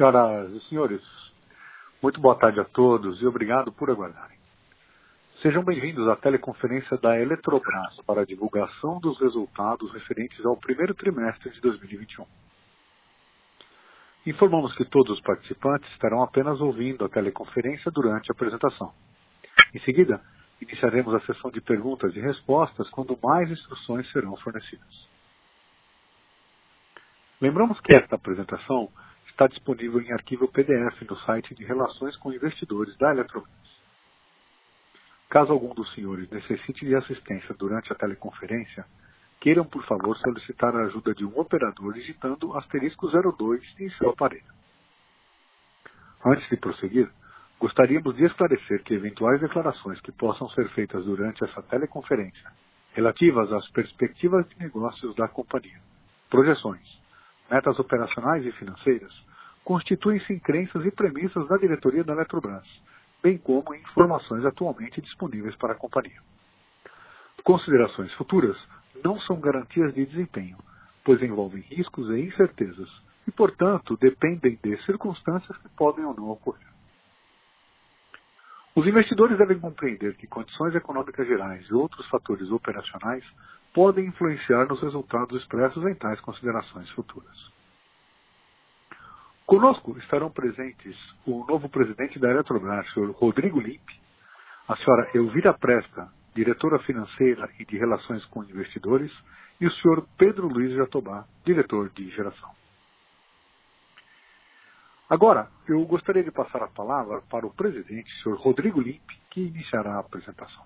Senhoras e senhores, muito boa tarde a todos e obrigado por aguardarem. Sejam bem-vindos à teleconferência da Eletrobras para a divulgação dos resultados referentes ao primeiro trimestre de 2021. Informamos que todos os participantes estarão apenas ouvindo a teleconferência durante a apresentação. Em seguida, iniciaremos a sessão de perguntas e respostas quando mais instruções serão fornecidas. Lembramos que esta apresentação está disponível em arquivo PDF no site de Relações com Investidores da Eletrobras. Caso algum dos senhores necessite de assistência durante a teleconferência, queiram, por favor, solicitar a ajuda de um operador digitando asterisco 02 em seu aparelho. Antes de prosseguir, gostaríamos de esclarecer que eventuais declarações que possam ser feitas durante essa teleconferência, relativas às perspectivas de negócios da companhia, projeções, metas operacionais e financeiras, constituem-se em crenças e premissas da diretoria da Eletrobras, bem como em informações atualmente disponíveis para a companhia. Considerações futuras não são garantias de desempenho, pois envolvem riscos e incertezas e, portanto, dependem de circunstâncias que podem ou não ocorrer. Os investidores devem compreender que condições econômicas gerais e outros fatores operacionais podem influenciar nos resultados expressos em tais considerações futuras. Conosco estarão presentes o novo presidente da Eletrobras, Sr. Rodrigo Limpe, a senhora Elvira Presta, diretora financeira e de relações com investidores, e o senhor Pedro Luiz Jatobá, diretor de geração. Agora, eu gostaria de passar a palavra para o presidente, senhor Rodrigo Limpe, que iniciará a apresentação.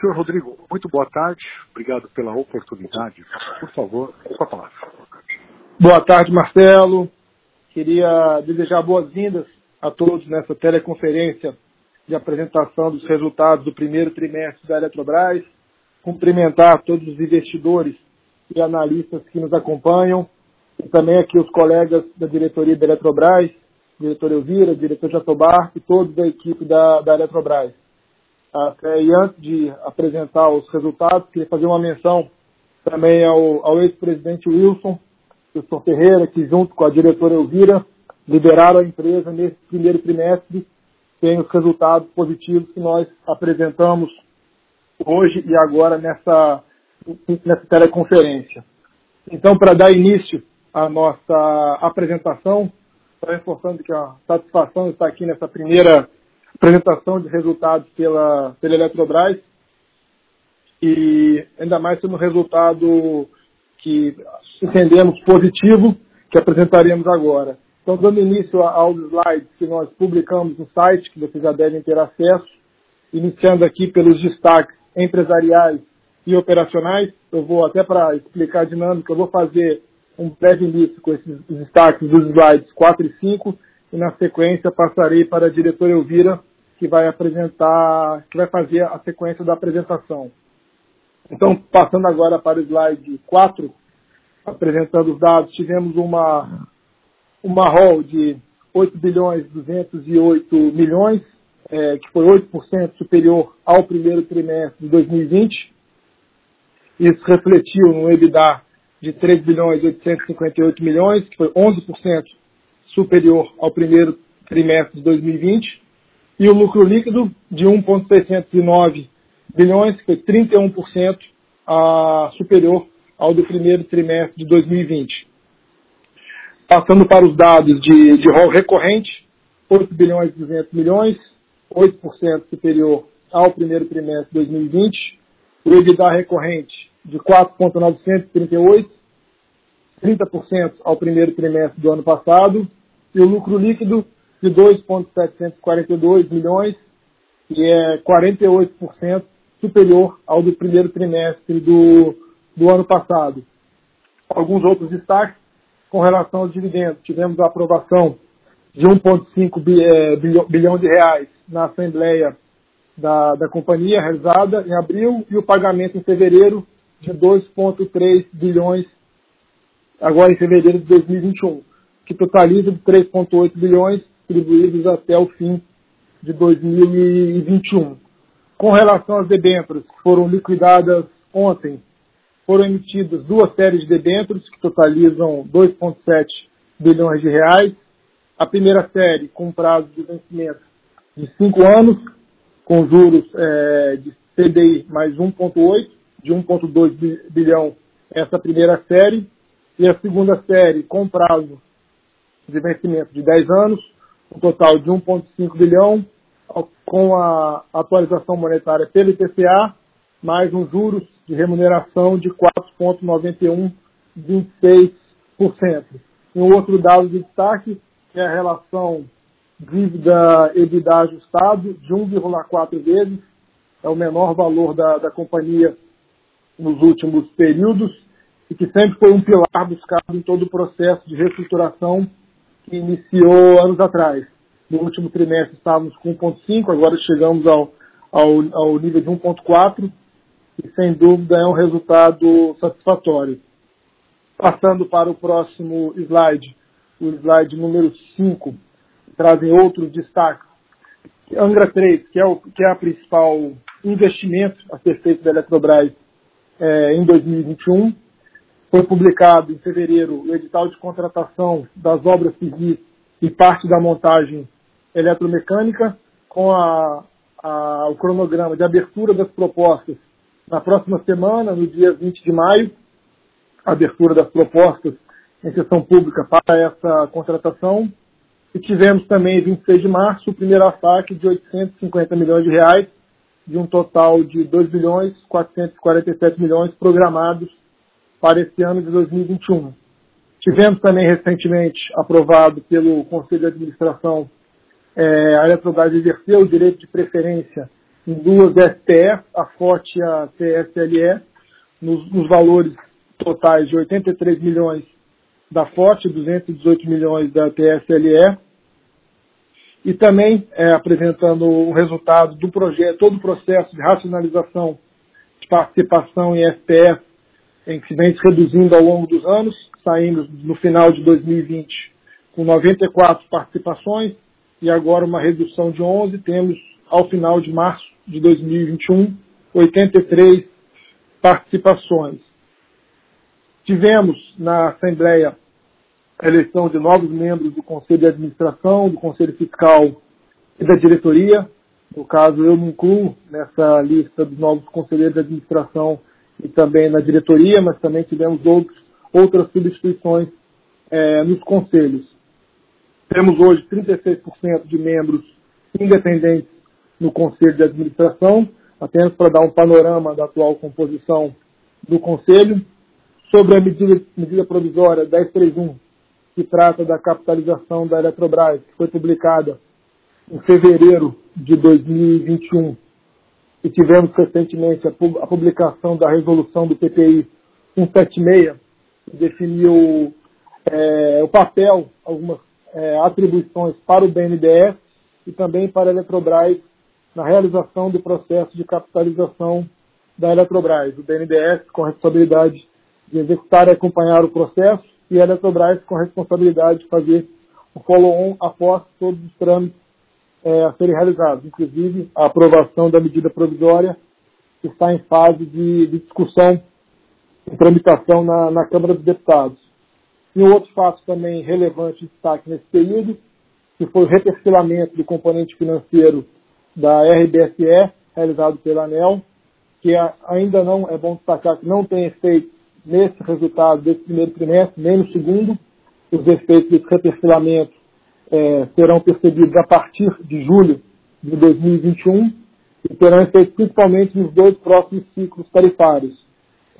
Senhor Rodrigo, muito boa tarde, obrigado pela oportunidade. Por favor, com a palavra. Boa tarde, Marcelo. Queria desejar boas-vindas a todos nessa teleconferência de apresentação dos resultados do primeiro trimestre da Eletrobras, cumprimentar todos os investidores e analistas que nos acompanham, e também aqui os colegas da diretoria da Eletrobras, diretor Elvira, diretor Jatobá e todos da equipe da, da Eletrobras. Até, e antes de apresentar os resultados, queria fazer uma menção também ao, ao ex-presidente Wilson, Wilson Ferreira, que junto com a diretora Elvira lideraram a empresa nesse primeiro trimestre tem os resultados positivos que nós apresentamos hoje e agora nessa, nessa teleconferência. Então, para dar início à nossa apresentação, estou reforçando que a satisfação está aqui nessa primeira apresentação de resultados pela, pela Eletrobras e ainda mais sendo um resultado que entendemos positivo que apresentaremos agora. Então, dando início aos slides que nós publicamos no site, que vocês já devem ter acesso, iniciando aqui pelos destaques empresariais e operacionais, eu vou até para explicar a dinâmica, eu vou fazer um breve início com esses destaques dos slides 4 e 5 e na sequência passarei para a diretora Elvira, que vai apresentar, que vai fazer a sequência da apresentação. Então, passando agora para o slide 4, apresentando os dados, tivemos uma uma ROL de 8 bilhões 208 milhões, é, que foi 8% superior ao primeiro trimestre de 2020. Isso refletiu no EBITDA de 3 bilhões 858 milhões, que foi 11% superior ao primeiro trimestre de 2020. E o lucro líquido de 1,609 bilhões, que foi 31% a, superior ao do primeiro trimestre de 2020. Passando para os dados de, de rol recorrente, 8 bilhões e 200 milhões, 8% superior ao primeiro trimestre de 2020. O EBITDA recorrente de 4,938, 30% ao primeiro trimestre do ano passado. E o lucro líquido de 2,742 milhões, que é 48% superior ao do primeiro trimestre do, do ano passado. Alguns outros destaques com relação aos dividendos. Tivemos a aprovação de 1,5 é, bilhão de reais na Assembleia da, da companhia, realizada em abril, e o pagamento em fevereiro de 2,3 bilhões, agora em fevereiro de 2021, que totaliza de 3,8 bilhões distribuídos até o fim de 2021. Com relação às debêntures que foram liquidadas ontem foram emitidas duas séries de debêntures que totalizam 2,7 bilhões de reais. A primeira série com prazo de vencimento de 5 anos, com juros é, de CDI mais 1,8, de 1,2 bilhão essa primeira série, e a segunda série com prazo de vencimento de 10 anos, um total de 1,5 bilhão, com a atualização monetária pelo IPCA, mais um juros de remuneração de 4,9126%. Um outro dado de destaque é a relação dívida EBITDA ajustado de 1,4 vezes, é o menor valor da, da companhia nos últimos períodos e que sempre foi um pilar buscado em todo o processo de reestruturação que iniciou anos atrás. No último trimestre estávamos com 1,5, agora chegamos ao, ao, ao nível de 1,4 e sem dúvida é um resultado satisfatório. Passando para o próximo slide, o slide número 5, trazem outros destaques. Angra 3, que é, o, que é a principal investimento a ser feito da Eletrobras é, em 2021. Foi publicado em fevereiro o edital de contratação das obras civis e parte da montagem eletromecânica, com a, a, o cronograma de abertura das propostas na próxima semana, no dia 20 de maio, abertura das propostas em sessão pública para essa contratação. E tivemos também, 26 de março, o primeiro ataque de 850 milhões de reais, de um total de 2 bilhões 447 milhões programados para esse ano de 2021. Tivemos também recentemente aprovado pelo Conselho de Administração é, a Eletrobras exerceu o direito de preferência em duas STF, a FOT e a TSLE, nos, nos valores totais de 83 milhões da FOT, 218 milhões da TSLE, e também é, apresentando o resultado do projeto, todo o processo de racionalização de participação em STF, em que se vem se reduzindo ao longo dos anos, saímos no final de 2020 com 94 participações, e agora uma redução de 11, temos ao final de março de 2021 83 participações. Tivemos na Assembleia a eleição de novos membros do Conselho de Administração, do Conselho Fiscal e da diretoria. No caso, eu me incluo nessa lista dos novos conselheiros de administração e também na diretoria, mas também tivemos outros, outras substituições é, nos conselhos. Temos hoje 36% de membros independentes no Conselho de Administração, apenas para dar um panorama da atual composição do Conselho. Sobre a medida, medida provisória 1031, que trata da capitalização da Eletrobras, que foi publicada em fevereiro de 2021, e tivemos recentemente a publicação da resolução do PPI 176, que definiu é, o papel, algumas é, atribuições para o BNDES e também para a Eletrobras na realização do processo de capitalização da Eletrobras. O BNDES com a responsabilidade de executar e acompanhar o processo e a Eletrobras com a responsabilidade de fazer o follow-on após todos os trâmites é, a serem realizados, inclusive a aprovação da medida provisória que está em fase de, de discussão e tramitação na, na Câmara dos Deputados. E um outro fato também relevante de destaque nesse período, que foi o reperfilamento do componente financeiro da RBSE, realizado pela ANEL, que ainda não, é bom destacar que não tem efeito nesse resultado desse primeiro trimestre, nem no segundo. Os efeitos desse reperfilamento é, serão percebidos a partir de julho de 2021 e terão efeito principalmente nos dois próximos ciclos tarifários,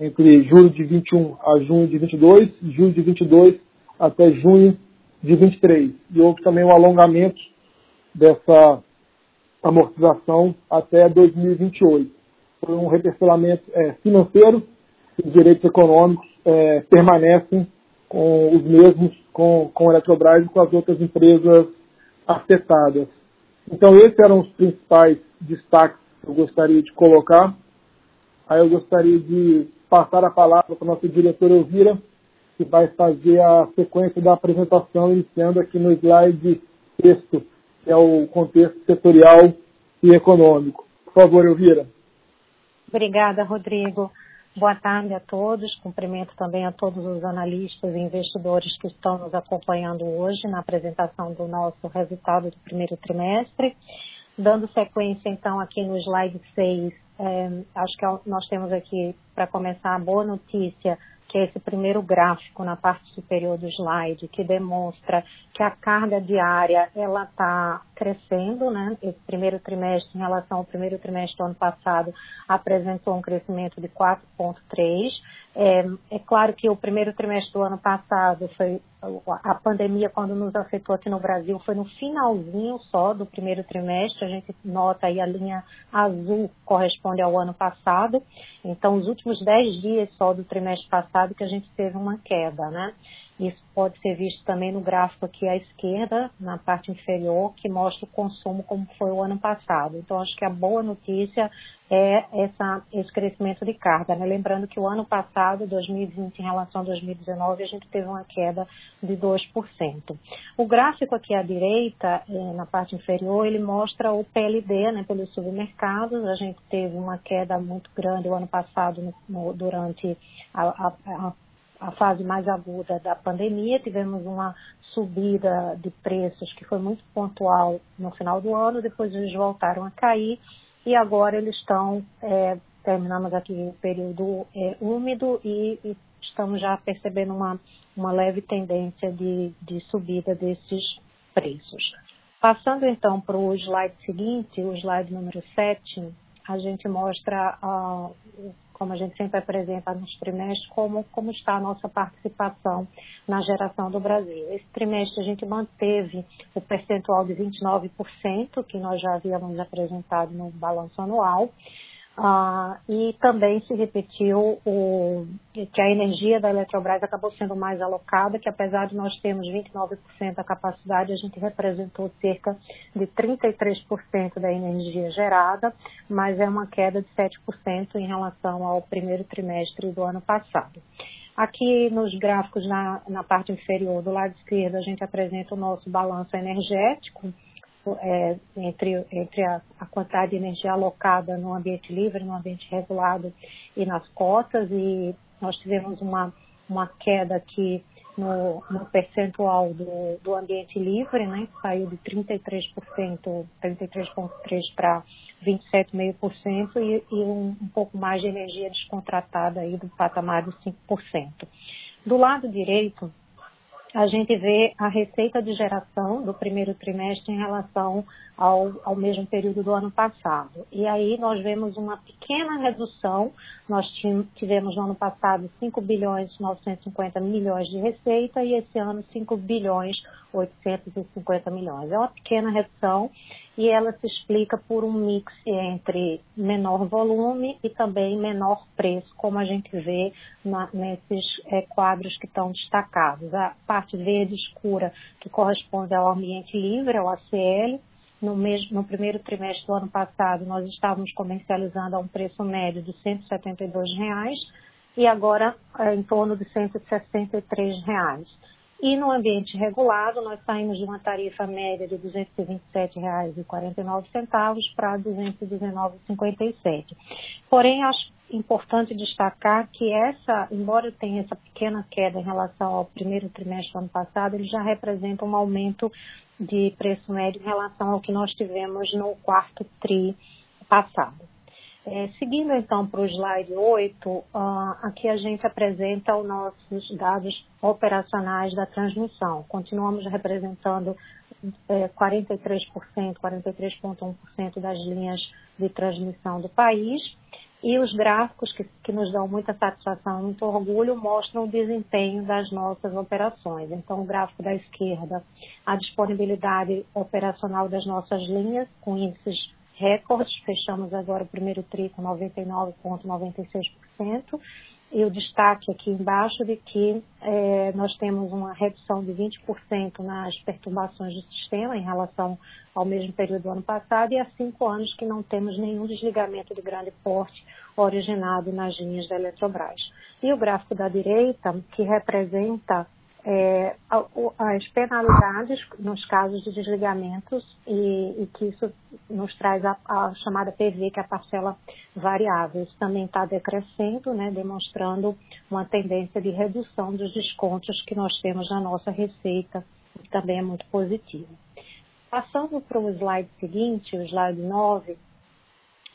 entre julho de 21 a junho de 22 e julho de 22 até junho de 23. E houve também um alongamento dessa amortização até 2028. Foi um reperfilamento é, financeiro, os direitos econômicos é, permanecem com os mesmos, com, com a Eletrobras e com as outras empresas afetadas. Então, esses eram os principais destaques que eu gostaria de colocar. Aí eu gostaria de passar a palavra para o nosso diretor Elvira, que vai fazer a sequência da apresentação, iniciando aqui no slide texto, que é o contexto setorial e econômico. Por favor, Elvira. Obrigada, Rodrigo. Boa tarde a todos. Cumprimento também a todos os analistas e investidores que estão nos acompanhando hoje na apresentação do nosso resultado do primeiro trimestre. Dando sequência, então, aqui no slide 6, é, acho que nós temos aqui, para começar, a boa notícia que é esse primeiro gráfico na parte superior do slide, que demonstra que a carga diária ela está crescendo, né? Esse primeiro trimestre, em relação ao primeiro trimestre do ano passado, apresentou um crescimento de 4,3. É, é claro que o primeiro trimestre do ano passado foi a pandemia quando nos afetou aqui no Brasil foi no finalzinho só do primeiro trimestre. A gente nota aí a linha azul corresponde ao ano passado. Então, os últimos 10 dias só do trimestre passado que a gente teve uma queda, né? Isso pode ser visto também no gráfico aqui à esquerda, na parte inferior, que mostra o consumo como foi o ano passado. Então, acho que a boa notícia é essa, esse crescimento de carga. Né? Lembrando que o ano passado, 2020, em relação a 2019, a gente teve uma queda de 2%. O gráfico aqui à direita, eh, na parte inferior, ele mostra o PLD né, pelos supermercados. A gente teve uma queda muito grande o ano passado no, no, durante a, a, a a fase mais aguda da pandemia, tivemos uma subida de preços que foi muito pontual no final do ano, depois eles voltaram a cair e agora eles estão, é, terminamos aqui o período é, úmido e, e, estamos já percebendo uma, uma leve tendência de, de subida desses preços. Passando então para o slide seguinte, o slide número 7, a gente mostra uh, como a gente sempre apresenta nos trimestres, como, como está a nossa participação na geração do Brasil. Esse trimestre a gente manteve o percentual de 29%, que nós já havíamos apresentado no balanço anual, ah, e também se repetiu o, que a energia da Eletrobras acabou sendo mais alocada, que apesar de nós termos 29% da capacidade, a gente representou cerca de 33% da energia gerada, mas é uma queda de 7% em relação ao primeiro trimestre do ano passado. Aqui nos gráficos na, na parte inferior do lado esquerdo, a gente apresenta o nosso balanço energético, é, entre, entre a, a, quantidade de energia alocada no ambiente livre, no ambiente regulado e nas cotas, e nós tivemos uma, uma queda aqui no, no percentual do, do ambiente livre, né, que saiu de 33%, 33,3% para 27,5% e, e um, um pouco mais de energia descontratada aí do patamar de 5%. Do lado direito, a gente vê a receita de geração do primeiro trimestre em relação ao, ao mesmo período do ano passado. E aí nós vemos uma pequena redução. Nós tivemos no ano passado 5 bilhões 950 milhões de receita e esse ano 5 bilhões 850 milhões. É uma pequena redução e ela se explica por um mix entre menor volume e também menor preço, como a gente vê na, nesses é, quadros que estão destacados. A parte verde escura, que corresponde ao ambiente livre, ao ACL, no, mesmo, no primeiro trimestre do ano passado, nós estávamos comercializando a um preço médio de 172 reais, e agora é, em torno de 163 reais. E no ambiente regulado, nós saímos de uma tarifa média de R$ 227,49 para R$ 219,57. Porém, acho importante destacar que essa, embora tenha essa pequena queda em relação ao primeiro trimestre do ano passado, ele já representa um aumento de preço médio em relação ao que nós tivemos no quarto TRI passado. É, seguindo então para o slide 8, uh, aqui a gente apresenta os nossos dados operacionais da transmissão. Continuamos representando é, 43%, 43,1% das linhas de transmissão do país e os gráficos que, que nos dão muita satisfação muito orgulho mostram o desempenho das nossas operações. Então, o gráfico da esquerda, a disponibilidade operacional das nossas linhas, com índices recordes, fechamos agora o primeiro tri com 99,96%, e o destaque aqui embaixo de que é, nós temos uma redução de 20% nas perturbações do sistema em relação ao mesmo período do ano passado e há cinco anos que não temos nenhum desligamento de grande porte originado nas linhas da Eletrobras. E o gráfico da direita, que representa é, as penalidades nos casos de desligamentos e, e, que isso nos traz a, a, chamada PV, que é a parcela variável. Isso também está decrescendo, né, demonstrando uma tendência de redução dos descontos que nós temos na nossa receita, que também é muito positivo. Passando para o slide seguinte, o slide 9,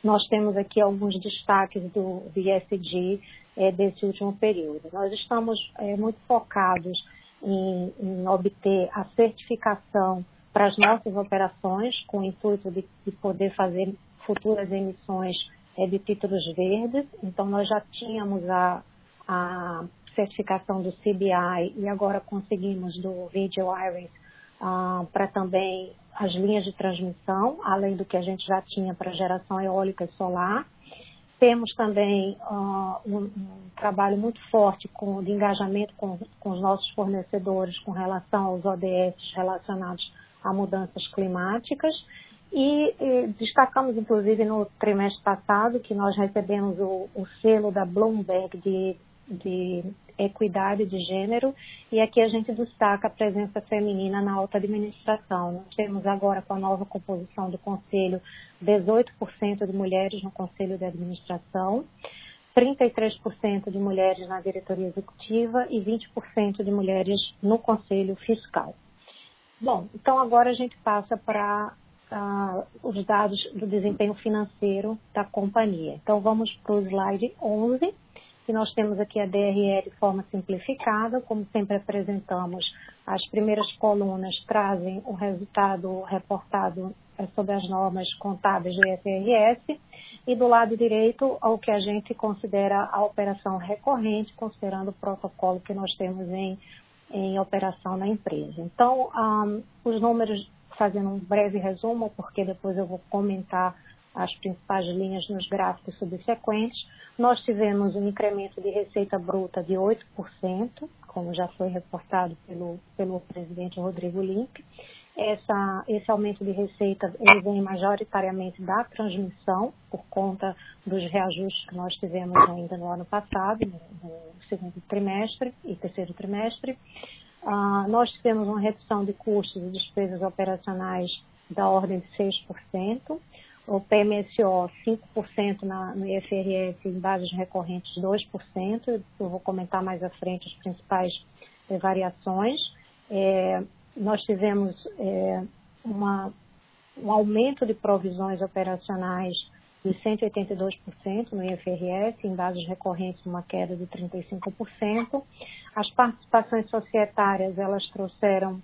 nós temos aqui alguns destaques do, ISD é, desse último período. Nós estamos é, muito focados em, em, obter a certificação para as nossas operações, com o intuito de, de poder fazer futuras emissões é, de títulos verdes. Então, nós já tínhamos a, a certificação do CBI e agora conseguimos do Video Iris ah, para também as linhas de transmissão, além do que a gente já tinha para geração eólica e solar. Temos também uh, um, um, trabalho muito forte com, de engajamento com, com, os nossos fornecedores com relação aos ODS relacionados a mudanças climáticas. E, e destacamos, inclusive, no trimestre passado, que nós recebemos o, o selo da Bloomberg de, de equidade de gênero, e aqui a gente destaca a presença feminina na alta administração. Nós temos agora, com a nova composição do Conselho, 18% de mulheres no Conselho de Administração, 33% de mulheres na diretoria executiva e 20% de mulheres no Conselho Fiscal. Bom, então agora a gente passa para uh, os dados do desempenho financeiro da companhia. Então vamos para o slide 11 que nós temos aqui a DRE de forma simplificada, como sempre apresentamos, as primeiras colunas trazem o resultado reportado é, sobre as normas contábeis do IFRS e do lado direito ao que a gente considera a operação recorrente, considerando o protocolo que nós temos em, em operação na empresa. Então, um, os números, fazendo um breve resumo, porque depois eu vou comentar as principais linhas nos gráficos subsequentes, nós tivemos um incremento de receita bruta de 8%, como já foi reportado pelo, pelo presidente Rodrigo Limpe. Essa, esse aumento de receita ele vem majoritariamente da transmissão, por conta dos reajustes que nós tivemos ainda no ano passado, no, segundo trimestre e terceiro trimestre. Uh, nós tivemos uma redução de custos e despesas operacionais da ordem de 6% o PMSO 5% na, no IFRS em bases recorrentes 2%, eu vou comentar mais à frente as principais eh, variações. É, nós tivemos é, uma, um aumento de provisões operacionais de 182% no IFRS, em bases recorrentes uma queda de 35%. As participações societárias, elas trouxeram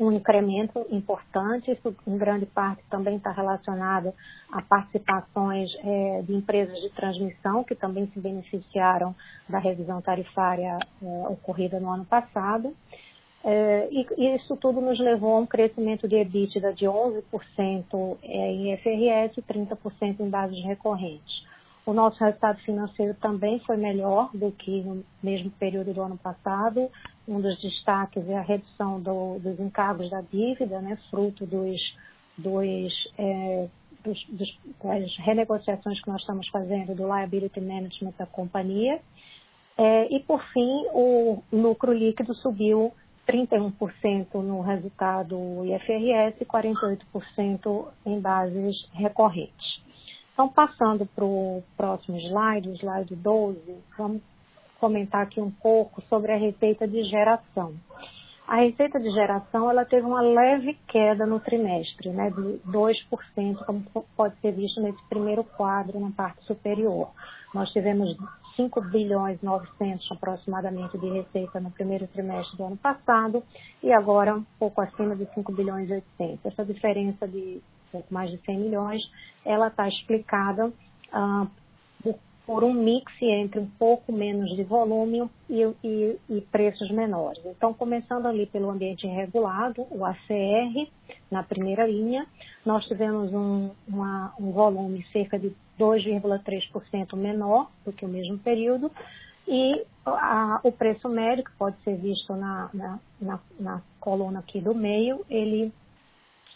um incremento importante, isso em grande parte também está relacionado a participações é, de empresas de transmissão que também se beneficiaram da revisão tarifária é, ocorrida no ano passado. É, e isso tudo nos levou a um crescimento de EBITDA de 11% é, em FRS e 30% em bases recorrentes. O nosso resultado financeiro também foi melhor do que no mesmo período do ano passado. Um dos destaques é a redução do, dos encargos da dívida, né, fruto dos, dos, é, dos, dos, das renegociações que nós estamos fazendo do liability management da companhia. É, e, por fim, o lucro líquido subiu 31% no resultado IFRS e 48% em bases recorrentes. Então, passando para o próximo slide, slide 12, vamos comentar aqui um pouco sobre a receita de geração. A receita de geração ela teve uma leve queda no trimestre, né, de 2%, como pode ser visto nesse primeiro quadro na parte superior. Nós tivemos 5 bilhões 900 aproximadamente de receita no primeiro trimestre do ano passado e agora um pouco acima de 5 bilhões 800. Essa diferença de pouco mais de 100 milhões, ela está explicada ah, por, por, um mix entre um pouco menos de volume e, e, e, preços menores. Então, começando ali pelo ambiente regulado, o ACR, na primeira linha, nós tivemos um, uma, um volume cerca de 2,3% menor do que o mesmo período, e a, o preço médio, que pode ser visto na, na, na, na coluna aqui do meio, ele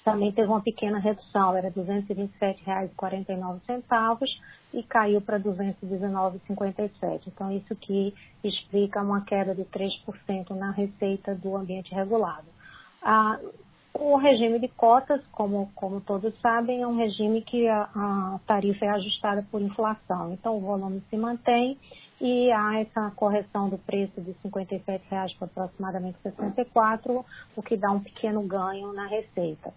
também teve uma pequena redução, era R$ 227,49 e caiu para R$ 219,57. Então, isso que explica uma queda de 3% na receita do ambiente regulado. Ah, O regime de cotas, como, como todos sabem, é um regime que a, a tarifa é ajustada por inflação. Então, o volume se mantém e há essa correção do preço de 57 reais para aproximadamente 64, o que dá um pequeno ganho na receita.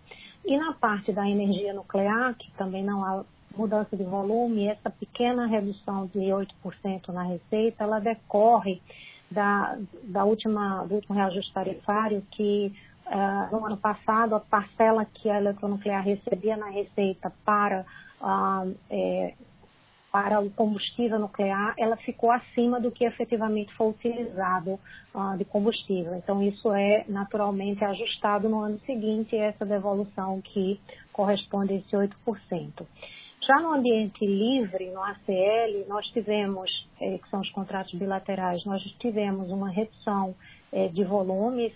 E na parte da energia nuclear, que também não há mudança de volume, essa pequena redução de 8% na receita, ela decorre da, da última, do último reajuste tarifário que uh, no ano passado a parcela que a eletronuclear recebia na receita para uh, para o combustível nuclear, ela ficou acima do que efetivamente foi utilizado uh, de combustível. Então, isso é naturalmente ajustado no ano seguinte, essa devolução que corresponde a esse 8%. Já no ambiente livre, no ACL, nós tivemos, eh, que são os contratos bilaterais, nós tivemos uma redução eh, de volumes,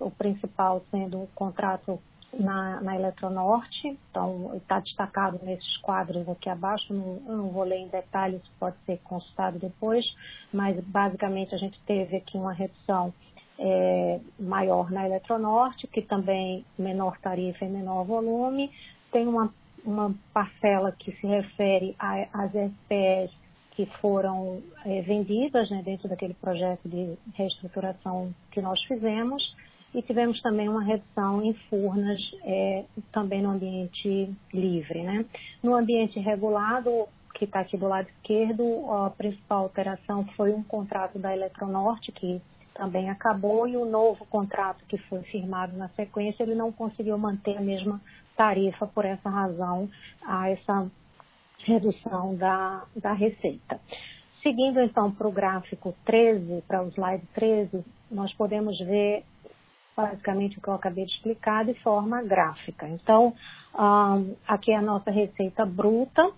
o principal sendo o contrato na, na Eletronorte, então está destacado nesses quadros aqui abaixo, não, não vou ler em detalhes, pode ser consultado depois, mas basicamente a gente teve aqui uma redução é, maior na Eletronorte, que também menor tarifa e menor volume, tem uma, uma parcela que se refere às SPS que foram é, vendidas né, dentro daquele projeto de reestruturação que nós fizemos, e tivemos também uma redução em furnas, é, também no ambiente livre. Né? No ambiente regulado, que está aqui do lado esquerdo, a principal alteração foi um contrato da Eletronorte, que também acabou, e o novo contrato que foi firmado na sequência, ele não conseguiu manter a mesma tarifa, por essa razão, a essa redução da, da receita. Seguindo então para o gráfico 13, para o slide 13, nós podemos ver basicamente o que eu acabei de explicar de forma gráfica. Então, aqui é a nossa receita bruta.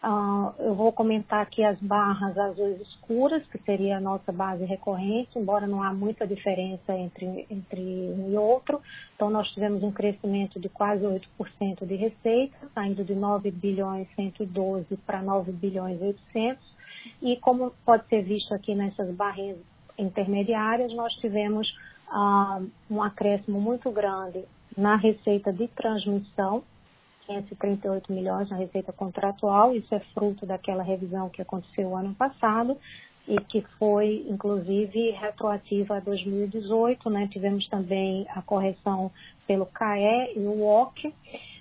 Uh, eu vou comentar aqui as barras azuis escuras, que seria a nossa base recorrente, embora não há muita diferença entre, entre um e outro. Então, nós tivemos um crescimento de quase 8% de receita, saindo de 9 bilhões 112 para 9 bilhões 800. E como pode ser visto aqui nessas barrinhas intermediárias, nós tivemos ah, um acréscimo muito grande na receita de transmissão, 538 milhões na receita contratual, isso é fruto daquela revisão que aconteceu ano passado e que foi, inclusive, retroativa a 2018, né? Tivemos também a correção pelo CAE e o OC.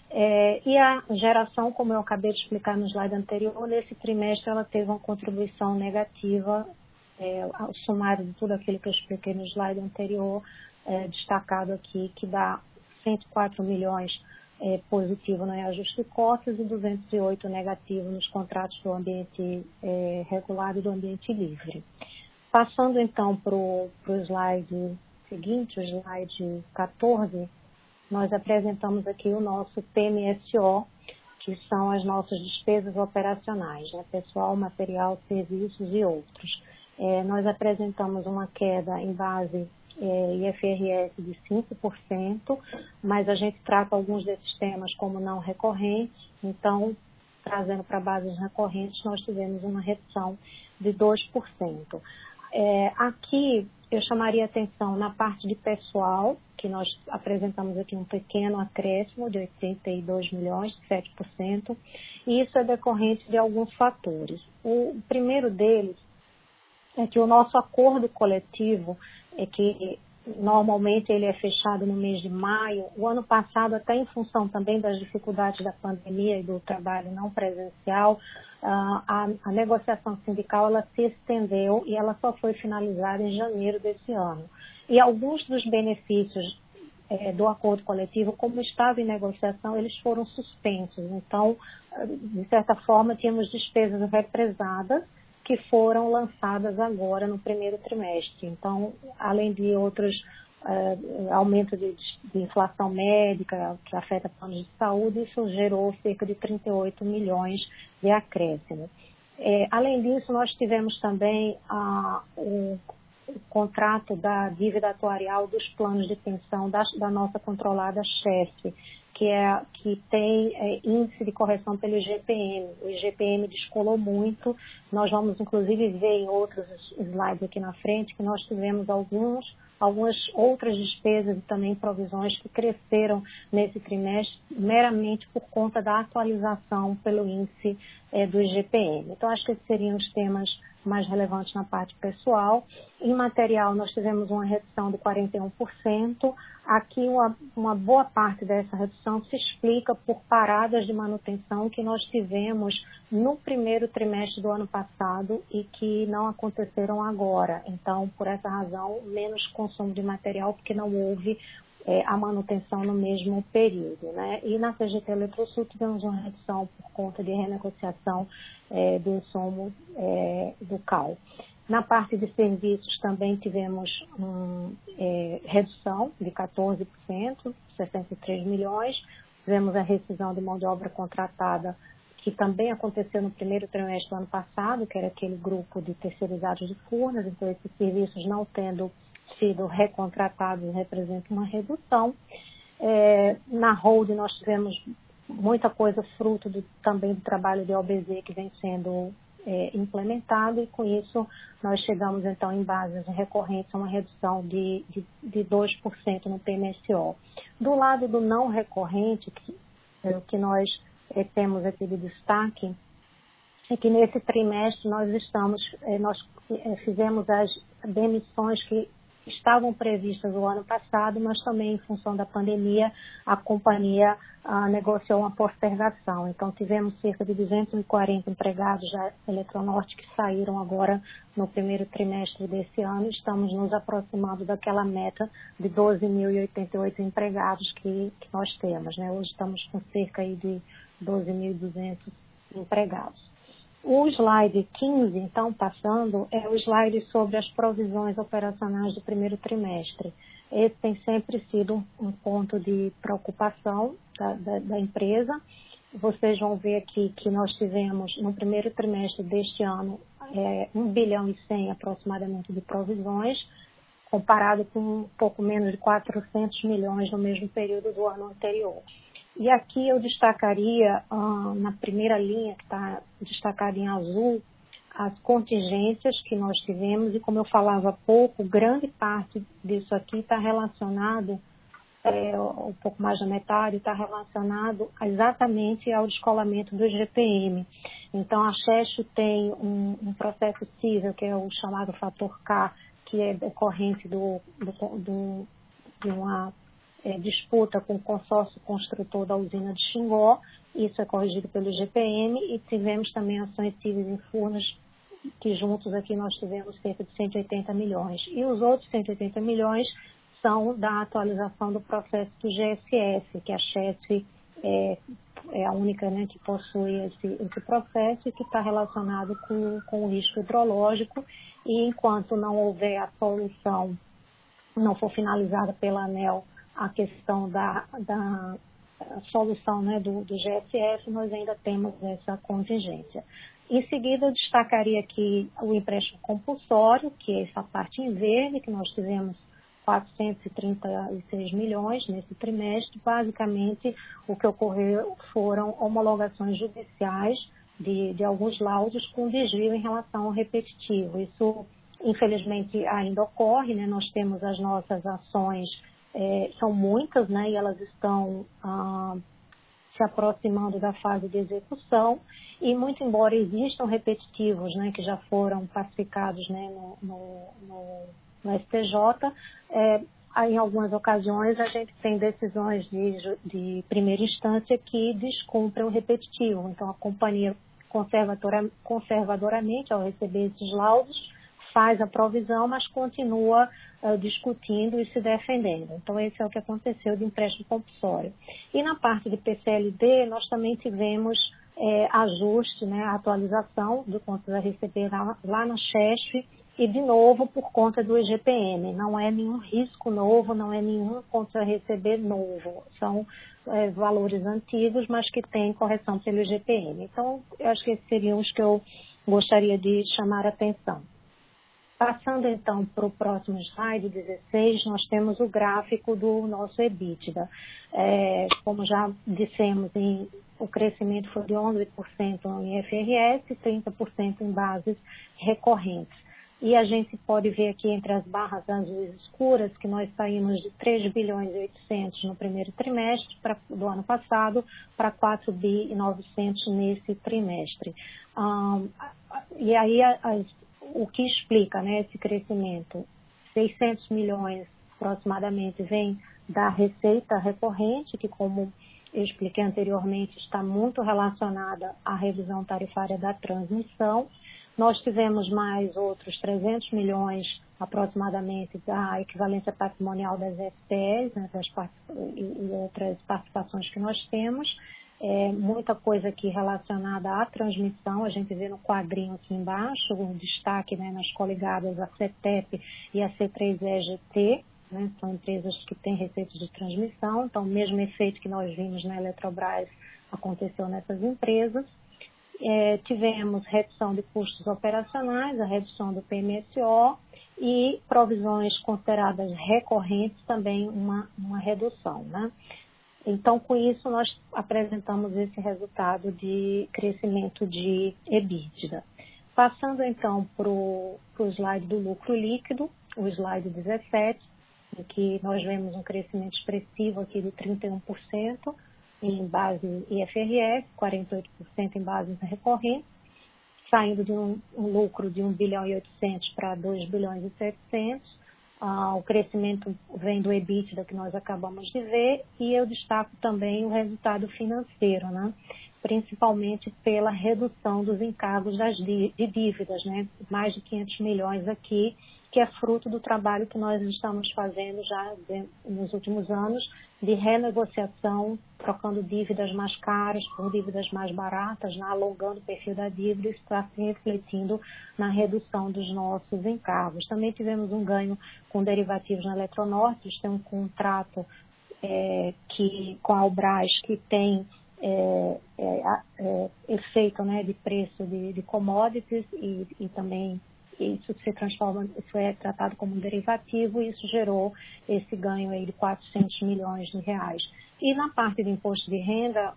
É, e a geração, como eu acabei de explicar no slide anterior, nesse trimestre ela teve uma contribuição negativa é, o sumário de tudo aquilo que eu expliquei no slide anterior, é, destacado aqui, que dá 104 milhões é, positivo no ajuste de cotas e 208 negativo nos contratos do ambiente é, regulado e do ambiente livre. Passando então para o slide seguinte, o slide 14, nós apresentamos aqui o nosso PMSO, que são as nossas despesas operacionais, né? pessoal, material, serviços e outros é, nós apresentamos uma queda em base é, IFRS de 5%, mas a gente trata alguns desses temas como não recorrentes, então, trazendo para bases recorrentes, nós tivemos uma redução de 2%. É, aqui eu chamaria atenção na parte de pessoal, que nós apresentamos aqui um pequeno acréscimo de 82 milhões, 7%, e isso é decorrente de alguns fatores. O primeiro deles é que o nosso acordo coletivo, é que normalmente ele é fechado no mês de maio, o ano passado, até em função também das dificuldades da pandemia e do trabalho não presencial, ah, a, a negociação sindical ela se estendeu e ela só foi finalizada em janeiro desse ano. E alguns dos benefícios é, do acordo coletivo, como estava em negociação, eles foram suspensos. Então, de certa forma, tínhamos despesas represadas que foram lançadas agora no primeiro trimestre. Então, além de outros uh, aumento de, de, inflação médica que afeta planos de saúde, isso gerou cerca de 38 milhões de acréscimo. É, além disso, nós tivemos também o, o, contrato da dívida atuarial dos planos de pensão da, da nossa controlada chefe, que, é, que tem é, índice de correção pelo IGPM. O IGPM descolou muito. Nós vamos, inclusive, ver em outros slides aqui na frente que nós tivemos alguns algumas outras despesas e também provisões que cresceram nesse trimestre meramente por conta da atualização pelo índice é, do IGPM. Então, acho que esses seriam os temas mais relevantes na parte pessoal. Em material, nós tivemos uma redução de 41%. Aqui, uma, uma boa parte dessa redução se explica por paradas de manutenção que nós tivemos no primeiro trimestre do ano passado e que não aconteceram agora. Então, por essa razão, menos consumo de material, porque não houve é, a manutenção no mesmo período. Né? E na CGT Eletrosul tivemos uma redução por conta de renegociação é, do insumo é, do CAL. Na parte de serviços também tivemos um, é, redução de 14%, 63 milhões. Tivemos a rescisão de mão de obra contratada, que também aconteceu no primeiro trimestre do ano passado, que era aquele grupo de terceirizados de Furnas. Então, esses serviços não tendo sido recontratados representa uma redução. É, na Hold nós tivemos muita coisa fruto do, também do trabalho de OBZ que vem sendo é, implementado e com isso nós chegamos então em bases recorrentes a uma redução de, de, de 2% no PMSO. Do lado do não recorrente, que, é, o que nós é, temos aqui de destaque, é que nesse trimestre nós estamos, é, nós é, fizemos as demissões que estavam previstas no ano passado, mas também em função da pandemia, a companhia ah, negociou uma postergação. Então, tivemos cerca de 240 empregados da Eletronorte que saíram agora no primeiro trimestre desse ano. Estamos nos aproximando daquela meta de 12.088 empregados que, que nós temos. Né? Hoje estamos com cerca de 12.200 empregados. O slide 15, então, passando, é o slide sobre as provisões operacionais do primeiro trimestre. Esse tem sempre sido um ponto de preocupação da, da, da empresa. Vocês vão ver aqui que nós tivemos no primeiro trimestre deste ano é, 1 bilhão e 100 aproximadamente de provisões, comparado com um pouco menos de 400 milhões no mesmo período do ano anterior. E aqui eu destacaria, ah, na primeira linha, que está destacada em azul, as contingências que nós tivemos, e como eu falava há pouco, grande parte disso aqui está relacionado, é, um pouco mais da metade, está relacionado exatamente ao descolamento do GPM. Então, a Chesto tem um, um, processo civil, que é o chamado fator K, que é decorrente do, do, do de uma é, disputa com o consórcio construtor da usina de Xingó, isso é corrigido pelo GPM, e tivemos também ações civis em Furnas, que juntos aqui nós tivemos cerca de 180 milhões. E os outros 180 milhões são da atualização do processo do GSF, que a CHESF é, é a única né, que possui esse, esse processo e que está relacionado com, com o risco hidrológico. E enquanto não houver a solução, não for finalizada pela ANEL a questão da, da solução né, do, do GSF, nós ainda temos essa contingência. Em seguida, eu destacaria aqui o empréstimo compulsório, que é essa parte em verde, que nós tivemos 436 milhões nesse trimestre. Basicamente, o que ocorreu foram homologações judiciais de, de alguns laudos com desvio em relação ao repetitivo. Isso, infelizmente, ainda ocorre. Né? Nós temos as nossas ações é, são muitas, né, e elas estão ah, se aproximando da fase de execução, e muito embora existam repetitivos, né, que já foram pacificados, né, no, no, no, no STJ, é, em algumas ocasiões a gente tem decisões de, de primeira instância que descumprem o repetitivo. Então a companhia conservadora, conservadoramente, ao receber esses laudos, faz a provisão, mas continua uh, discutindo e se defendendo. Então, esse é o que aconteceu de empréstimo compulsório. E na parte de PCLD, nós também tivemos é, ajuste, né, atualização do contas a receber lá, lá na CHESF e, de novo, por conta do IGPM. Não é nenhum risco novo, não é nenhum conta a receber novo. São é, valores antigos, mas que têm correção pelo IGPM. Então, eu acho que esses seriam os que eu gostaria de chamar a atenção. Passando então para o próximo slide 16, nós temos o gráfico do nosso EBITDA. É, como já dissemos, em, o crescimento foi de 11% em IFRS e 30% em bases recorrentes. e a gente pode ver aqui entre as barras azuis escuras que nós saímos de 3 bilhões e 800 no primeiro trimestre pra, do ano passado para 4 bi e 900 nesse trimestre. Um, e aí as, o que explica né, esse crescimento? 600 milhões aproximadamente vem da receita recorrente, que como eu expliquei anteriormente, está muito relacionada à revisão tarifária da transmissão. Nós tivemos mais outros 300 milhões aproximadamente da equivalência patrimonial das FPLs né, das e outras participações que nós temos. É, muita coisa aqui relacionada à transmissão, a gente vê no quadrinho aqui embaixo, o destaque né, nas coligadas a CETEP e a C3EGT, né? São empresas que têm receitas de transmissão, então o mesmo efeito que nós vimos na Eletrobras aconteceu nessas empresas. É, tivemos redução de custos operacionais, a redução do PMSO e provisões consideradas recorrentes também uma, uma redução. Né? Então, com isso, nós apresentamos esse resultado de crescimento de EBITDA. Passando então para o slide do lucro líquido, o slide 17, em que nós vemos um crescimento expressivo aqui de 31% em base IFRS, 48% em bases recorrentes, saindo de um, um, lucro de 1 bilhão e 800 para 2 bilhões e 700. Ah, o crescimento vem do EBITDA que nós acabamos de ver e eu destaco também o resultado financeiro, né? principalmente pela redução dos encargos das de dívidas, né? mais de 500 milhões aqui que é fruto do trabalho que nós estamos fazendo já nos últimos anos de renegociação, trocando dívidas mais caras por dívidas mais baratas, né, alongando o perfil da dívida, isso está se refletindo na redução dos nossos encargos. Também tivemos um ganho com derivativos na Eletronorte, tem um contrato é, que, com a Albras que tem é, é, é, efeito né, de preço de, de commodities e, e também isso se transforma, é tratado como um derivativo e isso gerou esse ganho aí de 400 milhões de reais. E na parte de imposto de renda,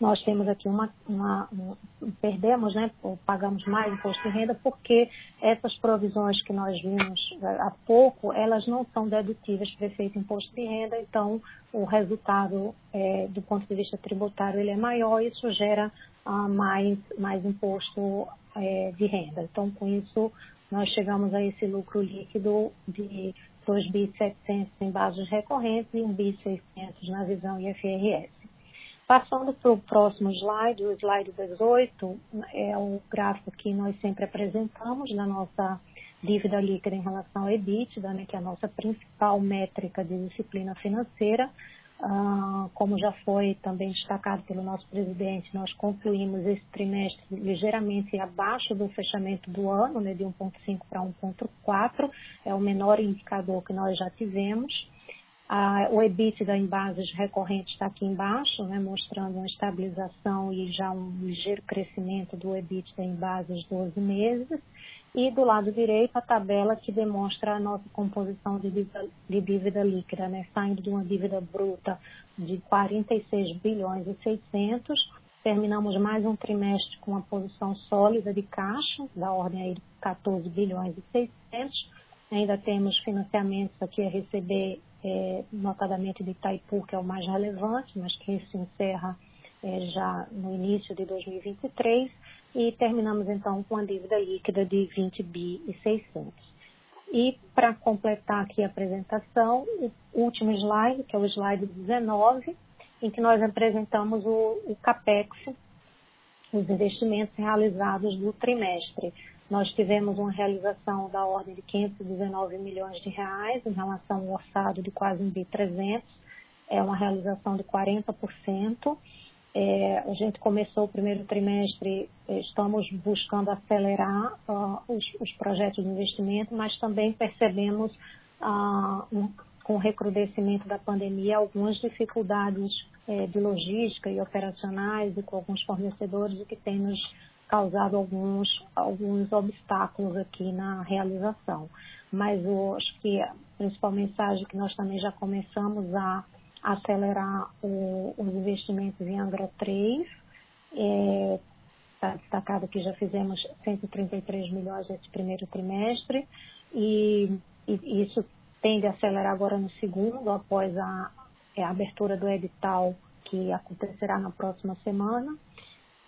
nós temos aqui uma, uma um, perdemos, né, pagamos mais imposto de renda porque essas provisões que nós vimos há pouco, elas não são dedutíveis para efeito imposto de renda, então o resultado é, do ponto de vista tributário ele é maior e isso gera ah, mais, mais imposto é, de renda. Então, com isso, nós chegamos a esse lucro líquido de 2 bi 700 em bases recorrentes e 1 bi 600 na visão IFRS. Passando para o próximo slide, o slide 18, é o gráfico que nós sempre apresentamos na nossa dívida líquida em relação ao EBITDA, né, que é a nossa principal métrica de disciplina financeira. Ah, como já foi também destacado pelo nosso presidente, nós concluímos esse trimestre ligeiramente abaixo do fechamento do ano, né, de 1,5 para 1,4, é o menor indicador que nós já tivemos. Ah, o EBITDA em bases recorrentes está aqui embaixo, né, mostrando uma estabilização e já um ligeiro crescimento do EBITDA em bases 12 meses. E do lado direito, a tabela que demonstra a nossa composição de dívida, de dívida líquida, né? saindo de uma dívida bruta de 46 bilhões e 600, terminamos mais um trimestre com uma posição sólida de caixa, da ordem aí de 14 bilhões e 600. Ainda temos financiamentos aqui a receber, é, notadamente de Itaipu, que é o mais relevante, mas que se encerra é, já no início de 2023 e terminamos então com a dívida líquida de 20 bi e 600. E para completar aqui a apresentação, o último slide, que é o slide 19, em que nós apresentamos o, o CAPEX, os investimentos realizados do trimestre. Nós tivemos uma realização da ordem de 519 milhões de reais em relação ao orçado de quase 1 bi 300, é uma realização de 40%. É, a gente começou o primeiro trimestre, é, estamos buscando acelerar uh, os, os, projetos de investimento, mas também percebemos, uh, um, com o recrudescimento da pandemia, algumas dificuldades é, de logística e operacionais e com alguns fornecedores, o que tem nos causado alguns, alguns obstáculos aqui na realização. Mas eu acho que a principal mensagem que nós também já começamos a acelerar o, os investimentos em Angra 3. É, está destacado que já fizemos 133 milhões nesse primeiro trimestre e, e isso tende a acelerar agora no segundo, após a, a abertura do edital que acontecerá na próxima semana.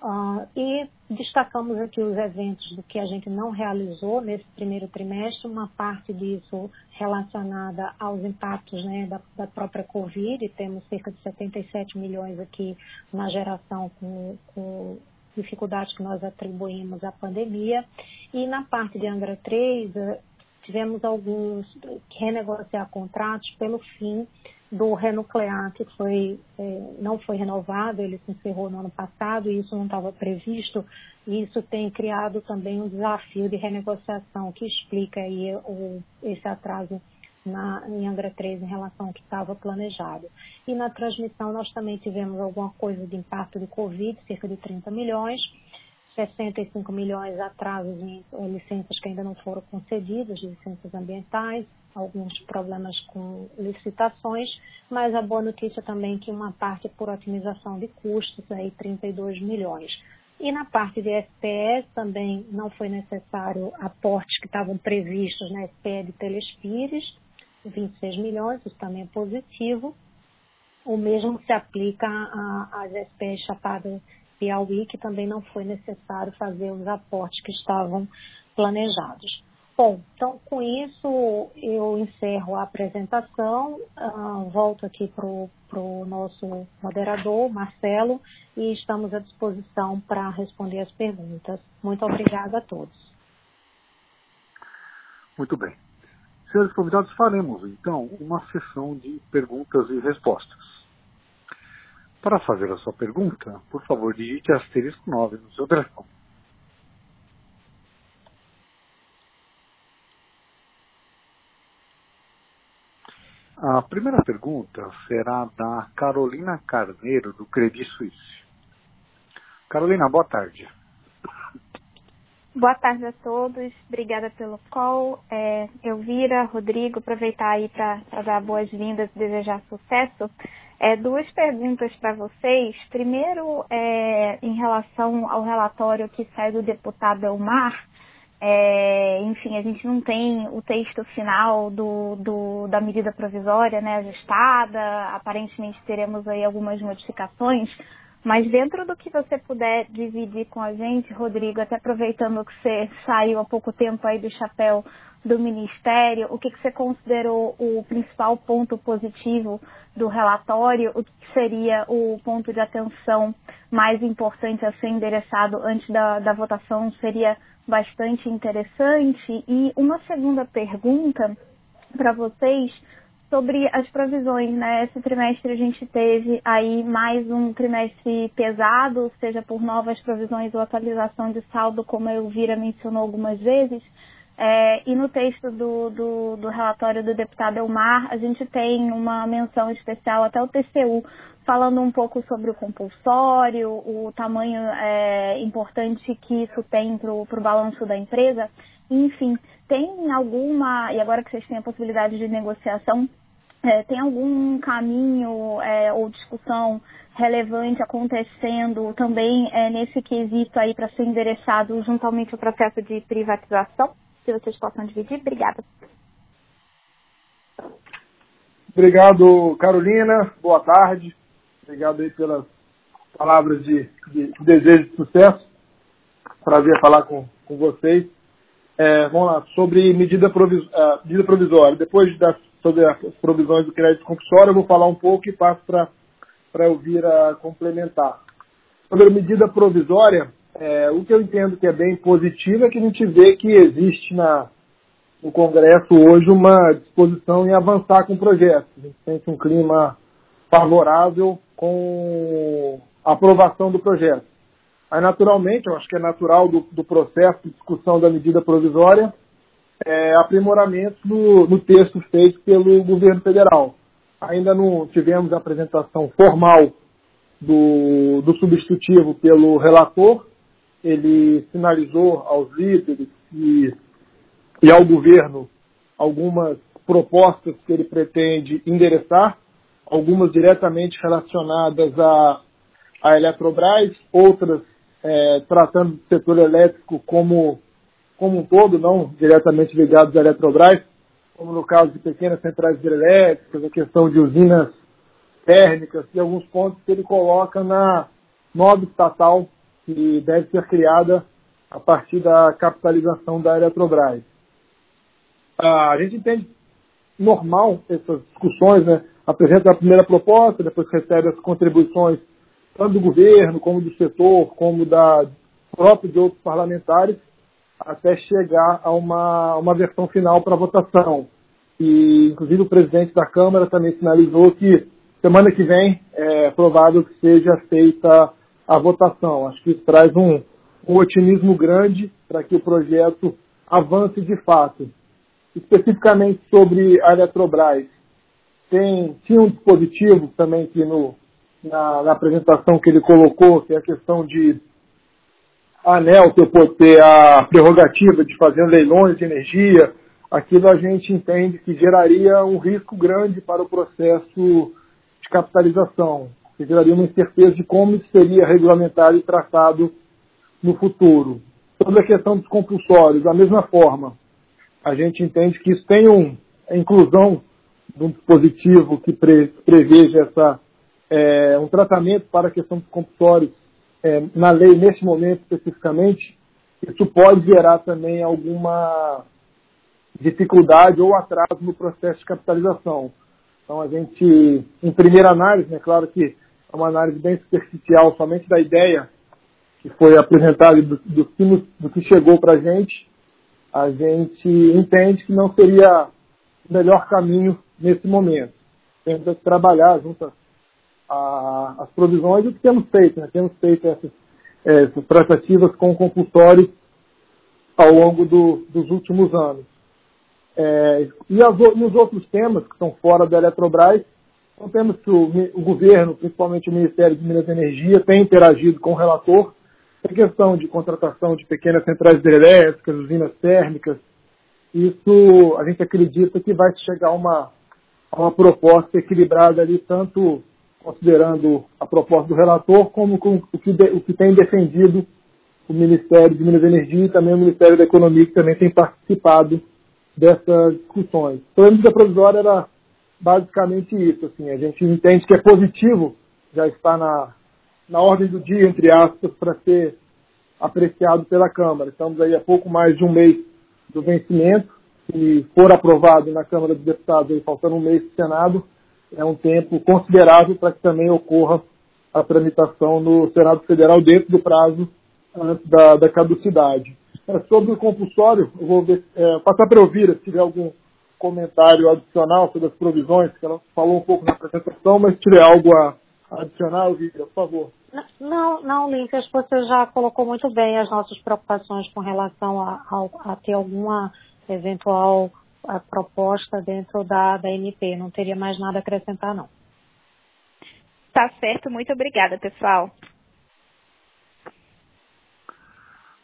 Uh, e destacamos aqui os eventos do que a gente não realizou nesse primeiro trimestre, uma parte disso relacionada aos impactos né, da, da, própria Covid, temos cerca de 77 milhões aqui na geração com, com dificuldades que nós atribuímos à pandemia. E na parte de Angra 3, eh, tivemos alguns que renegociar contratos pelo fim do renuclear, que foi, é, não foi renovado, ele se encerrou no ano passado e isso não estava previsto. E isso tem criado também um desafio de renegociação que explica aí o, esse atraso na, em Angra 3 em relação ao que estava planejado. E na transmissão nós também tivemos alguma coisa de impacto de Covid, cerca de 30 milhões, 65 milhões atrasos em licenças que ainda não foram concedidas, licenças ambientais, alguns problemas com licitações, mas a boa notícia também é que uma parte por otimização de custos, aí 32 milhões. E na parte de SPS também não foi necessário aportes que estavam previstos na SPE de Telespires, 26 milhões, isso também é positivo. O mesmo se aplica às SPEs Chapada Piauí, que também não foi necessário fazer os aportes que estavam planejados. Bom, então com isso eu encerro a apresentação, uh, volto aqui para o nosso moderador, Marcelo, e estamos à disposição para responder as perguntas. Muito obrigada a todos. Muito bem. Senhores convidados, faremos então uma sessão de perguntas e respostas. Para fazer a sua pergunta, por favor, digite asterisco 9 no seu telefone. A primeira pergunta será da Carolina Carneiro, do Credit Suisse. Carolina, boa tarde. Boa tarde a todos, obrigada pelo call. É, Elvira, Rodrigo, aproveitar aí para dar boas-vindas e desejar sucesso. É, duas perguntas para vocês. Primeiro, é, em relação ao relatório que sai do deputado Elmar, é, enfim, a gente não tem o texto final do, do, da medida provisória né, ajustada, aparentemente teremos aí algumas modificações, mas dentro do que você puder dividir com a gente, Rodrigo, até aproveitando que você saiu há pouco tempo aí do chapéu do Ministério, o que, que você considerou o principal ponto positivo do relatório, o que seria o ponto de atenção mais importante a ser endereçado antes da, da votação, seria bastante interessante. E uma segunda pergunta para vocês sobre as provisões, né? Esse trimestre a gente teve aí mais um trimestre pesado, seja por novas provisões ou atualização de saldo, como a Elvira mencionou algumas vezes. É, e no texto do, do, do, relatório do deputado Elmar, a gente tem uma menção especial até o TCU, falando um pouco sobre o compulsório, o tamanho é, importante que isso tem para o balanço da empresa. Enfim, tem alguma, e agora que vocês têm a possibilidade de negociação, é, tem algum caminho é, ou discussão relevante acontecendo também é, nesse quesito aí para ser endereçado juntamente ao processo de privatização? Se vocês possam dividir. Obrigada. Obrigado, Carolina. Boa tarde. Obrigado aí pelas palavras de, de, de desejo de sucesso. Prazer falar com, com vocês. É, vamos lá, sobre medida, uh, medida provisória. Depois das sobre as provisões do crédito compulsório, eu vou falar um pouco e passo para eu vir a complementar. Sobre a medida provisória, é, o que eu entendo que é bem positivo é que a gente vê que existe na, no Congresso hoje uma disposição em avançar com o projeto. A gente sente um clima favorável com a aprovação do projeto. Aí, naturalmente, eu acho que é natural do, do processo de discussão da medida provisória, é, aprimoramentos no, no, texto feito pelo governo federal. Ainda não tivemos a apresentação formal do, do substitutivo pelo relator. Ele sinalizou aos líderes e, e ao governo algumas propostas que ele pretende endereçar, algumas diretamente relacionadas à, à Eletrobras, outras é, tratando do setor elétrico como, como um todo, não diretamente ligados à Eletrobras, como no caso de pequenas centrais hidrelétricas, a questão de usinas térmicas e alguns pontos que ele coloca na nova estatal que deve ser criada a partir da capitalização da Eletrobras. Ah, a gente entende normal essas discussões, né? apresenta a primeira proposta, depois recebe as contribuições tanto do governo, como do setor, como da próprio de outros parlamentares, até chegar a uma, uma versão final para votação. E, inclusive, o presidente da Câmara também sinalizou que semana que vem é provável que seja feita a votação. Acho que isso traz um, um otimismo grande para que o projeto avance de fato. Especificamente sobre a Eletrobras, tem, tinha um dispositivo também que no, na, na, apresentação que ele colocou, que é a questão de a ANEL ter, ter a prerrogativa de fazer leilões de energia, aquilo a gente entende que geraria um risco grande para o processo de capitalização, que geraria uma incerteza de como isso seria regulamentado e tratado no futuro. Sobre a questão dos compulsórios, da mesma forma, a gente entende que isso tem um, a inclusão de um dispositivo que pre, preveja essa, é, um tratamento para a questão dos compulsórios é, na lei neste momento especificamente, isso pode gerar também alguma dificuldade ou atraso no processo de capitalização. Então a gente, em primeira análise, é né, claro que é uma análise bem superficial somente da ideia que foi apresentada do, do, que, do que chegou para a gente, a gente entende que não seria o melhor caminho nesse momento. Temos que trabalhar junto às provisões e o que temos feito. Né? Temos feito essas, essas tratativas com o compulsório ao longo do, dos últimos anos. É, e, as, e, os outros temas que estão fora da Eletrobras, então temos que o, o, governo, principalmente o Ministério de Minas e Energia, tem interagido com o relator. A questão de contratação de pequenas centrais hidrelétricas, usinas térmicas, isso a gente acredita que vai chegar a uma, a uma proposta equilibrada ali, tanto considerando a proposta do relator, como com o que, de, o que tem defendido o Ministério de Minas e Energia e também o Ministério da Economia, que também tem participado dessas discussões. Então, a medida provisória era basicamente isso. Assim, a gente entende que é positivo, já está na, na ordem do dia, entre aspas, para ser apreciado pela Câmara. Estamos aí há pouco mais de um mês do vencimento. Se for aprovado na Câmara dos Deputados, aí, faltando um mês do Senado, é um tempo considerável para que também ocorra a tramitação no Senado Federal dentro do prazo antes da, da caducidade. É, sobre o compulsório, eu vou ver, é, passar para ouvir se tiver algum comentário adicional sobre as provisões, que ela falou um pouco na apresentação, mas se tiver algo a adicionar, Vira, por favor. Não, não, Link, acho que você já colocou muito bem as nossas preocupações com relação a, a, a ter alguma eventual a proposta dentro da, da MP. Não teria mais nada a acrescentar, não. Tá certo, muito obrigada, pessoal.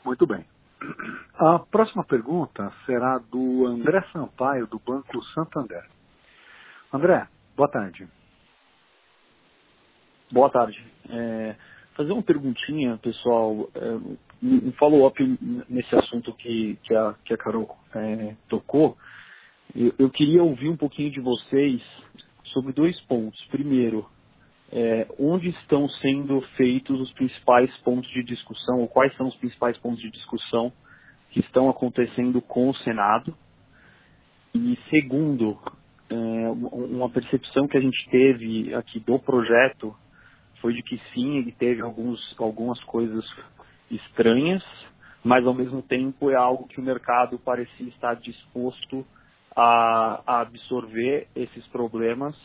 Muito bem. A próxima pergunta será do André Sampaio, do Banco Santander. André, boa tarde. Boa tarde. É, fazer uma perguntinha, pessoal, é, um follow-up nesse assunto que, que, a, que a Carol é, tocou. Eu, eu, queria ouvir um pouquinho de vocês sobre dois pontos. Primeiro, é, onde estão sendo feitos os principais pontos de discussão, ou quais são os principais pontos de discussão que estão acontecendo com o Senado. E segundo, é, uma percepção que a gente teve aqui do projeto foi de que sim, ele teve alguns, algumas coisas estranhas, mas ao mesmo tempo é algo que o mercado parecia estar disposto a, a absorver esses problemas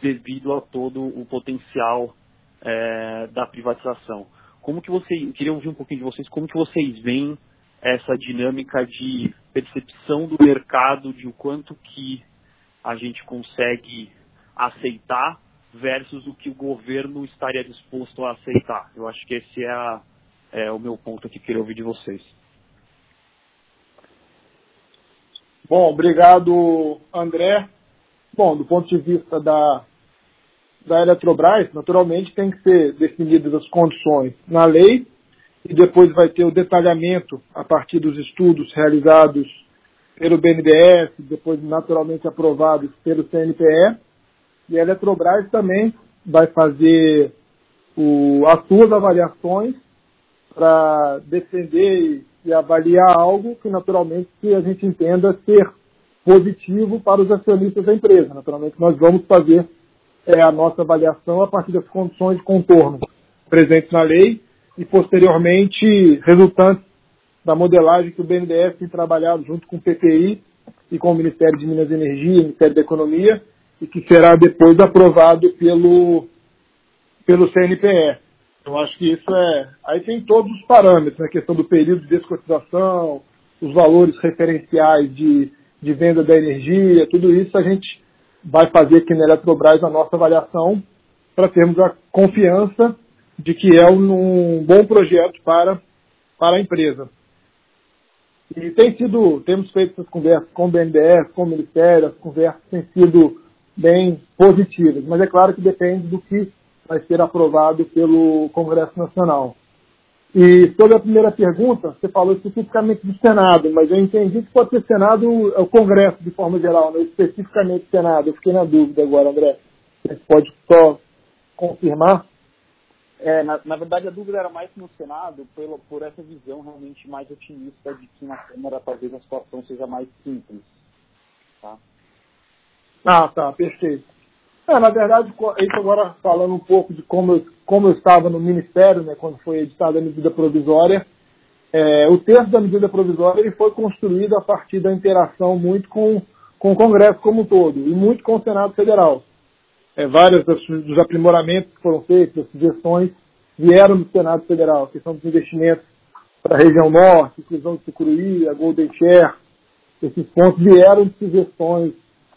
devido a todo o potencial é, da privatização. Como que você, eu queria ouvir um pouquinho de vocês, como que vocês veem essa dinâmica de percepção do mercado de o quanto que a gente consegue aceitar versus o que o governo estaria disposto a aceitar. Eu acho que esse é, a, é o meu ponto que queria ouvir de vocês. Bom, obrigado, André. Bom, do ponto de vista da, da Eletrobras, naturalmente tem que ser definidas as condições na lei e depois vai ter o detalhamento a partir dos estudos realizados pelo BNDES, depois naturalmente aprovados pelo CNPE. E a Eletrobras também vai fazer o, as suas avaliações para defender e, avaliar algo que naturalmente que a gente entenda ser positivo para os acionistas da empresa. Naturalmente nós vamos fazer é, a nossa avaliação a partir das condições de contorno presentes na lei e posteriormente resultantes da modelagem que o BNDES tem trabalhado junto com o PPI e com o Ministério de Minas e Energia, Ministério da Economia, e que será depois aprovado pelo, pelo CNPE. Eu acho que isso é. Aí tem todos os parâmetros, a né? questão do período de descotização, os valores referenciais de, de venda da energia, tudo isso a gente vai fazer aqui na Eletrobras a nossa avaliação para termos a confiança de que é um, bom projeto para, para a empresa. E tem sido, temos feito essas conversas com o BNDES, com o Ministério, as conversas têm sido bem positivas, mas é claro que depende do que vai ser aprovado pelo Congresso Nacional. E sobre a primeira pergunta, você falou especificamente do Senado, mas eu entendi que pode ser Senado o Congresso de forma geral, não especificamente Senado. Eu fiquei na dúvida agora, André. Você pode só confirmar? É, na, na, verdade, a dúvida era mais no Senado, pelo, por essa visão realmente mais otimista de que na Câmara talvez a situação seja mais simples. Tá? Ah, tá, perfeito. É, na verdade, isso agora falando um pouco de como eu, como eu estava no Ministério, né, quando foi editada a medida provisória, é, o texto da medida provisória ele foi construído a partir da interação muito com, com o Congresso como um todo e muito com o Senado Federal. É, vários dos aprimoramentos que foram feitos, as sugestões, vieram do Senado Federal, questão dos investimentos para a região norte, inclusão de Sucuruí, a Golden Share, esses pontos vieram de sugestões,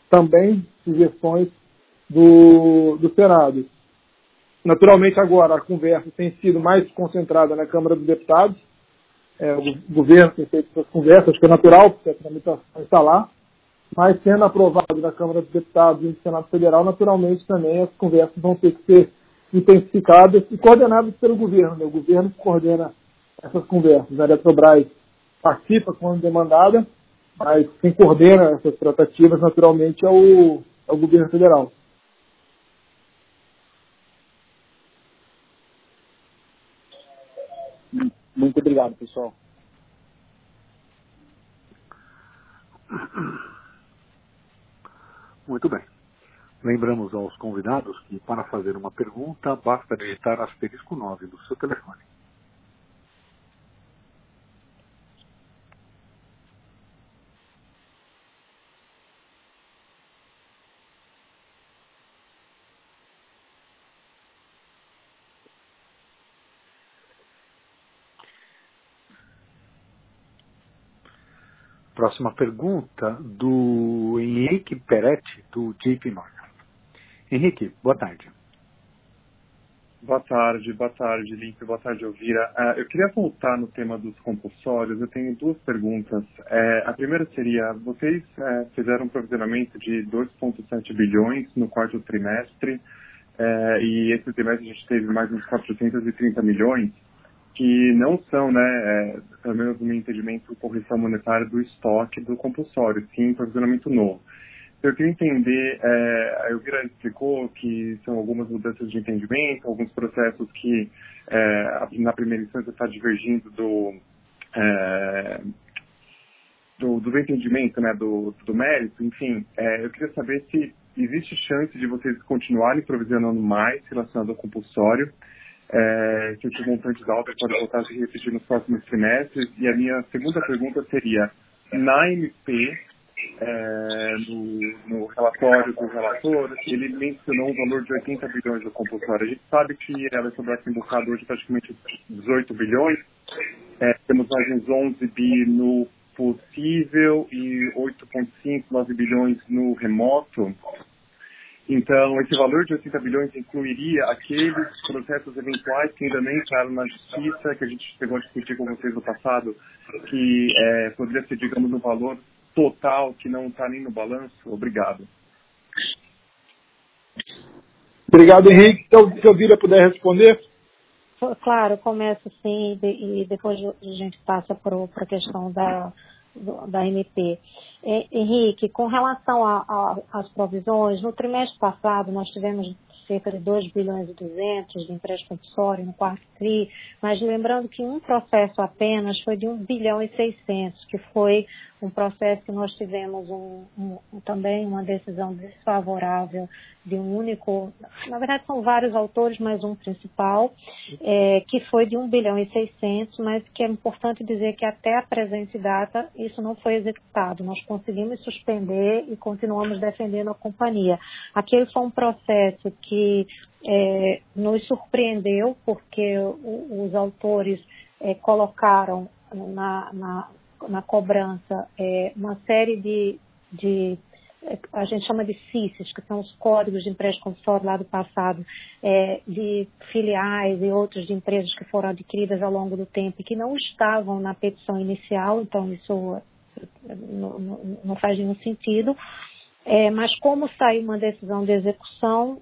também sugestões do, do Senado. Naturalmente, agora a conversa tem sido mais concentrada na Câmara dos Deputados. É, o governo tem feito essas conversas, acho que é natural, porque a tramitação está lá mas sendo aprovado na Câmara dos Deputados e no Senado Federal, naturalmente também as conversas vão ter que ser intensificadas e coordenadas pelo governo. Né? O governo coordena essas conversas. A Eletrobras participa quando demandada, mas quem coordena essas tratativas, naturalmente, é o, é o governo federal. Muito obrigado, pessoal. Muito bem. Lembramos aos convidados que para fazer uma pergunta basta digitar asterisco 9 do seu telefone. Próxima pergunta do Henrique Peretti, do JP Morgan. Henrique, boa tarde. Boa tarde, boa tarde, Limpe, boa tarde, Elvira. Uh, eu queria voltar no tema dos compulsórios. Eu tenho duas perguntas. Uh, a primeira seria: vocês uh, fizeram um provisionamento de 2,7 bilhões no quarto trimestre, e esse trimestre a gente teve mais uns 430 milhões que não são, né, é, pelo menos no meu entendimento, correção monetária do estoque do compulsório, sim provisionamento novo. Eu queria entender, é, a Elvira explicou que são algumas mudanças de entendimento, alguns processos que é, na primeira instância está divergindo do, é, do, do, entendimento, né, do, do mérito, enfim, é, eu queria saber se existe chance de vocês continuarem provisionando mais relacionado ao compulsório, é, que esses montantes altos podem voltar a se repetir nos próximos trimestres. E a minha segunda pergunta seria, na MP, é, no, no, relatório do relator, ele mencionou um valor de 80 bilhões do compulsório. A gente sabe que ela sobre tem buscado hoje praticamente 18 bilhões. É, temos mais uns 11 bi no possível e 8,5, 9 bilhões no remoto. Então, esse valor de 80 bilhões incluiria aqueles processos eventuais que ainda nem entraram na justiça, que a gente chegou a discutir com vocês no passado, que é, poderia ser, digamos, um valor total que não está nem no balanço? Obrigado. Obrigado, Henrique. Então, se eu Vira puder responder. Claro, começa sim e depois a gente passa para a questão da, da MP. Henrique, com relação às provisões, no trimestre passado nós tivemos cerca de 2 bilhões e 200 de empréstimo compulsório no quarto Mas lembrando que um processo apenas foi de 1 bilhão e 600, que foi um processo que nós tivemos um, um, também uma decisão desfavorável de um único, na verdade são vários autores, mas um principal, é, que foi de 1 bilhão e 600, mas que é importante dizer que até a presente data isso não foi executado. Nós conseguimos suspender e continuamos defendendo a companhia. Aquele foi um processo que é, nos surpreendeu, porque os autores é, colocaram na, na na cobrança é, uma série de, de, a gente chama de CICs, que são os códigos de empréstimo compulsório lá do passado, é, de filiais e outros de empresas que foram adquiridas ao longo do tempo e que não estavam na petição inicial, então isso não, não, não faz nenhum sentido. É, mas como saiu uma decisão de execução,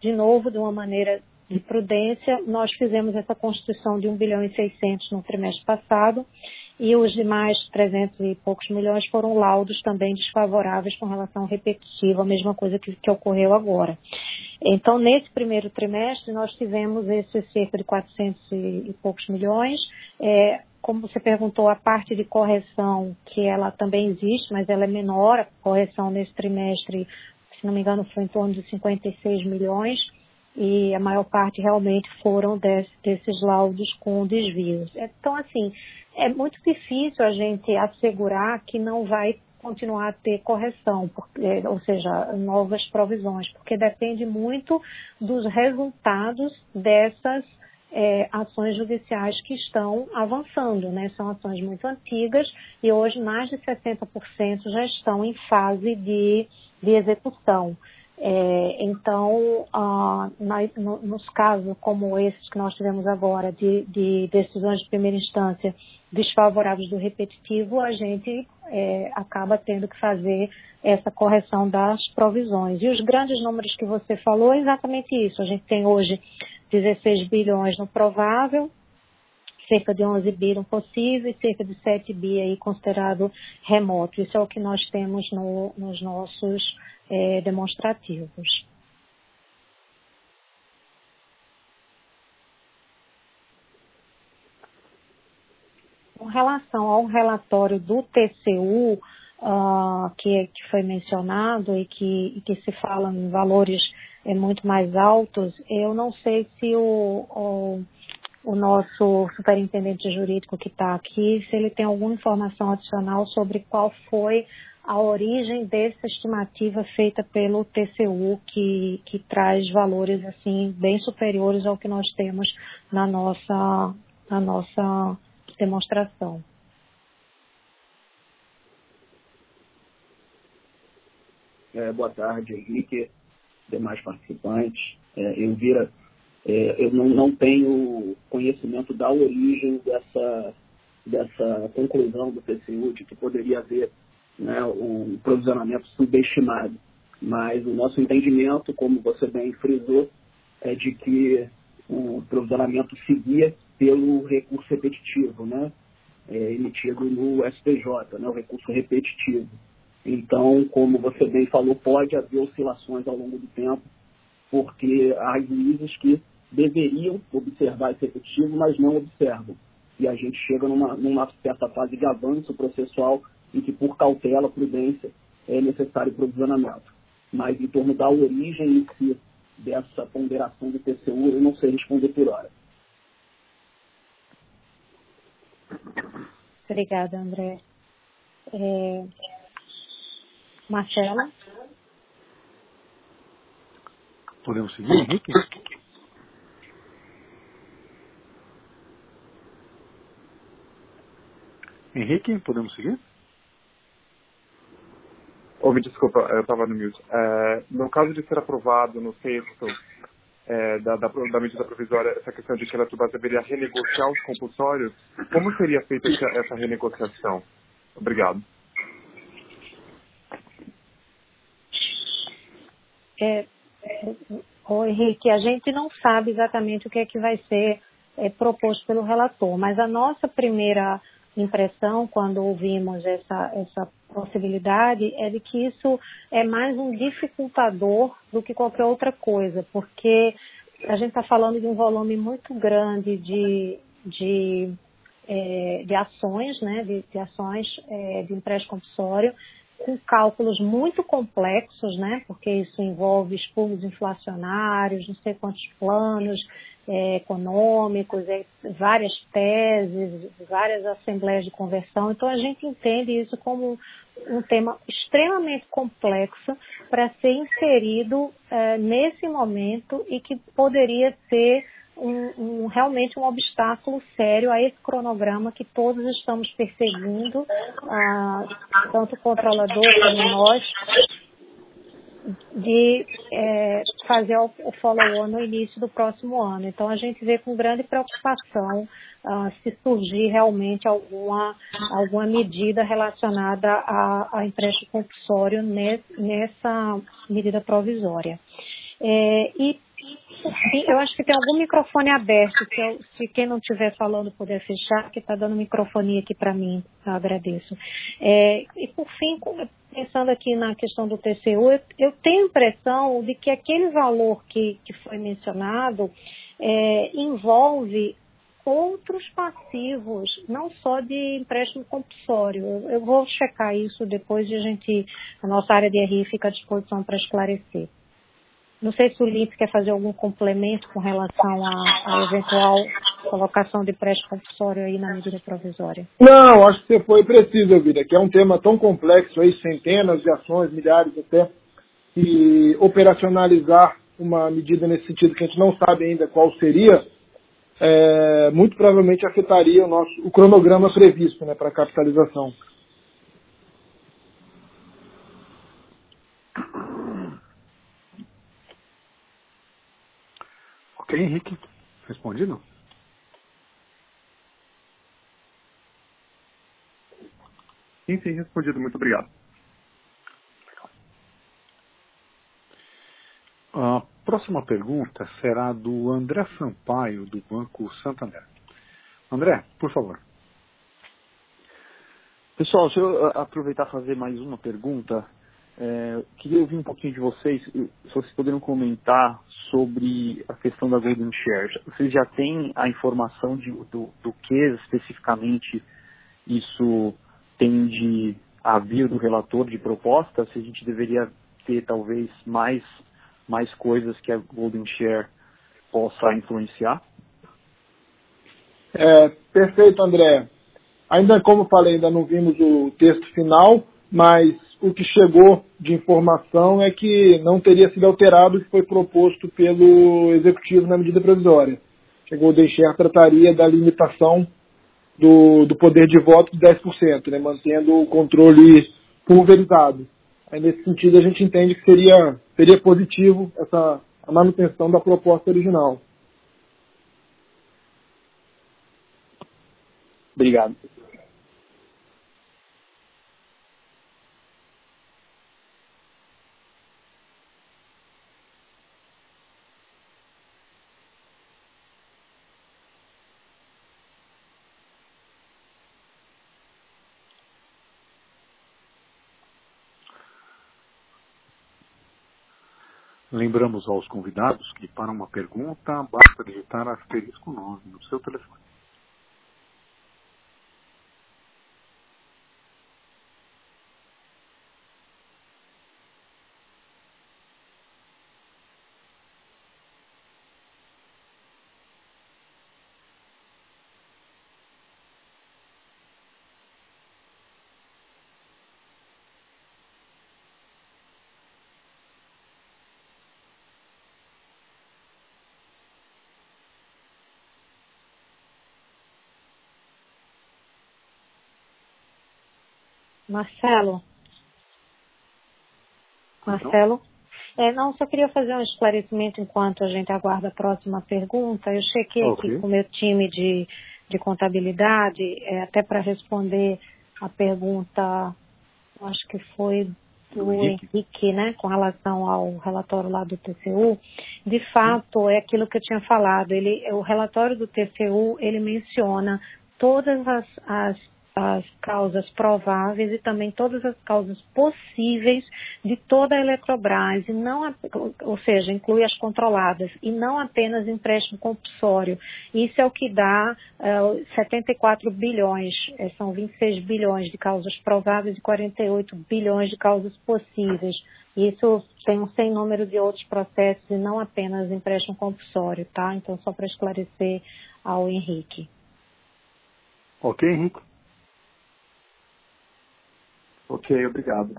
de novo, de uma maneira de prudência, nós fizemos essa constituição de 1 bilhão e 600 no trimestre passado e os demais 300 e poucos milhões foram laudos também desfavoráveis com relação ao repetitivo, a mesma coisa que, que ocorreu agora. Então, nesse primeiro trimestre, nós tivemos esse cerca de 400 e poucos milhões. É, como você perguntou, a parte de correção, que ela também existe, mas ela é menor, a correção nesse trimestre, se não me engano, foi em torno de 56 milhões e a maior parte realmente foram desse, desses laudos com desvios. Então, assim, é muito difícil a gente assegurar que não vai continuar a ter correção, porque, ou seja, novas provisões, porque depende muito dos resultados dessas é, ações judiciais que estão avançando, né? São ações muito antigas e hoje mais de 60% já estão em fase de, de execução. É, então, ah, no, nos casos como esses que nós tivemos agora, de, de, decisões de primeira instância desfavoráveis do repetitivo, a gente é, acaba tendo que fazer essa correção das provisões. E os grandes números que você falou é exatamente isso. A gente tem hoje 16 bilhões no provável, cerca de 11 bi no possível e cerca de 7 bi aí considerado remoto. Isso é o que nós temos no, nos nossos é, demonstrativos. Com relação ao relatório do TCU, uh, ah, que, que, foi mencionado e que, que, se fala em valores é, muito mais altos, eu não sei se o, o, o nosso superintendente jurídico que está aqui, se ele tem alguma informação adicional sobre qual foi a origem dessa estimativa feita pelo TCU, que, que traz valores assim bem superiores ao que nós temos na nossa, na nossa demonstração. É, boa tarde, Henrique, demais participantes. É, Elvira, é, eu não, não tenho conhecimento da origem dessa, dessa conclusão do TCU de que poderia haver né, um provisionamento subestimado. Mas o nosso entendimento, como você bem frisou, é de que o provisionamento seguia pelo recurso repetitivo, né, é, emitido no STJ, né, o recurso repetitivo. Então, como você bem falou, pode haver oscilações ao longo do tempo, porque há juízes que deveriam observar esse repetitivo, mas não observam. E a gente chega numa, numa certa fase de avanço processual e que por cautela, prudência, é necessário provisionamento. Mas em torno da origem em si dessa ponderação do TCU, eu não sei responder por hora. Obrigada, André. É... Marcela? Podemos seguir, Henrique? Henrique, podemos seguir? Oh, me desculpa, eu estava no mute. É, no caso de ser aprovado no sexto é, da, da, da, medida provisória essa questão de que a Eletrobras deveria renegociar os compulsórios, como seria feita essa, essa renegociação? Obrigado. É, o Henrique, a gente não sabe exatamente o que é que vai ser é, proposto pelo relator. Mas a nossa primeira impressão quando ouvimos essa, essa possibilidade é de que isso é mais um dificultador do que qualquer outra coisa, porque a gente está falando de um volume muito grande de, de, é, de ações, né, de, de ações é, de empréstimo compulsório, com cálculos muito complexos, né, porque isso envolve expurgos inflacionários, não sei quantos planos, é, econômicos, é, várias teses, várias assembleias de conversão. Então, a gente entende isso como um tema extremamente complexo para ser inserido é, nesse momento e que poderia ser um, um, realmente um obstáculo sério a esse cronograma que todos estamos perseguindo, ah, tanto o controlador como nós, de é, fazer o, follow-on no início do próximo ano. Então, a gente vê com grande preocupação uh, se surgir realmente alguma, alguma medida relacionada a empréstimo compulsório nessa medida provisória. É, e eu acho que tem algum microfone aberto. Se, eu, se quem não estiver falando puder fechar, que está dando microfone aqui para mim, eu agradeço. É, e por fim, pensando aqui na questão do TCU, eu, eu tenho a impressão de que aquele valor que, que foi mencionado é, envolve outros passivos, não só de empréstimo compulsório. Eu, eu vou checar isso depois de a gente, a nossa área de RI fica à disposição para esclarecer. Não sei se o LIP quer fazer algum complemento com relação à, eventual colocação de empréstimo compulsório aí na medida provisória. Não, acho que você foi preciso, Vida, que é um tema tão complexo aí, centenas de ações, milhares até, e operacionalizar uma medida nesse sentido que a gente não sabe ainda qual seria, é, muito provavelmente afetaria o nosso o cronograma previsto né, para capitalização. Ok, Henrique. Respondido? Sim, sim, respondido. Muito obrigado. A próxima pergunta será do André Sampaio, do Banco Santander. André, por favor. Pessoal, se eu aproveitar e fazer mais uma pergunta, é, queria ouvir um pouquinho de vocês, se vocês poderiam comentar sobre a questão da Golden Share. Vocês já têm a informação de, do, do que especificamente isso tende a vir do relator de proposta? Se a gente deveria ter talvez mais, mais coisas que a Golden Share possa influenciar? É, perfeito, André. Ainda como falei, ainda não vimos o texto final, mas o que chegou de informação é que não teria sido alterado o que foi proposto pelo Executivo na medida provisória. A Golden Share trataria da limitação do, do poder de voto de 10%, né, mantendo o controle pulverizado. Aí, nesse sentido, a gente entende que seria, seria positivo essa, a manutenção da proposta original. Obrigado. Lembramos aos convidados que para uma pergunta basta digitar asterisco 9 no seu telefone. Marcelo? Marcelo? É, não, só queria fazer um esclarecimento enquanto a gente aguarda a próxima pergunta. Eu chequei okay. aqui com o meu time de, de contabilidade, é, até para responder a pergunta, acho que foi do Henrique. Henrique, né, com relação ao relatório lá do TCU, de fato é aquilo que eu tinha falado. Ele, o relatório do TCU ele menciona todas as, as as causas prováveis e também todas as causas possíveis de toda a Eletrobras, e não, ou seja, inclui as controladas, e não apenas empréstimo compulsório. Isso é o que dá uh, eh, 74 bilhões, eh, são 26 bilhões de causas prováveis e 48 bilhões de causas possíveis. Isso tem um sem número de outros processos e não apenas empréstimo compulsório, tá? Então, só para esclarecer ao Henrique. Ok, Henrique. Ok, obrigado.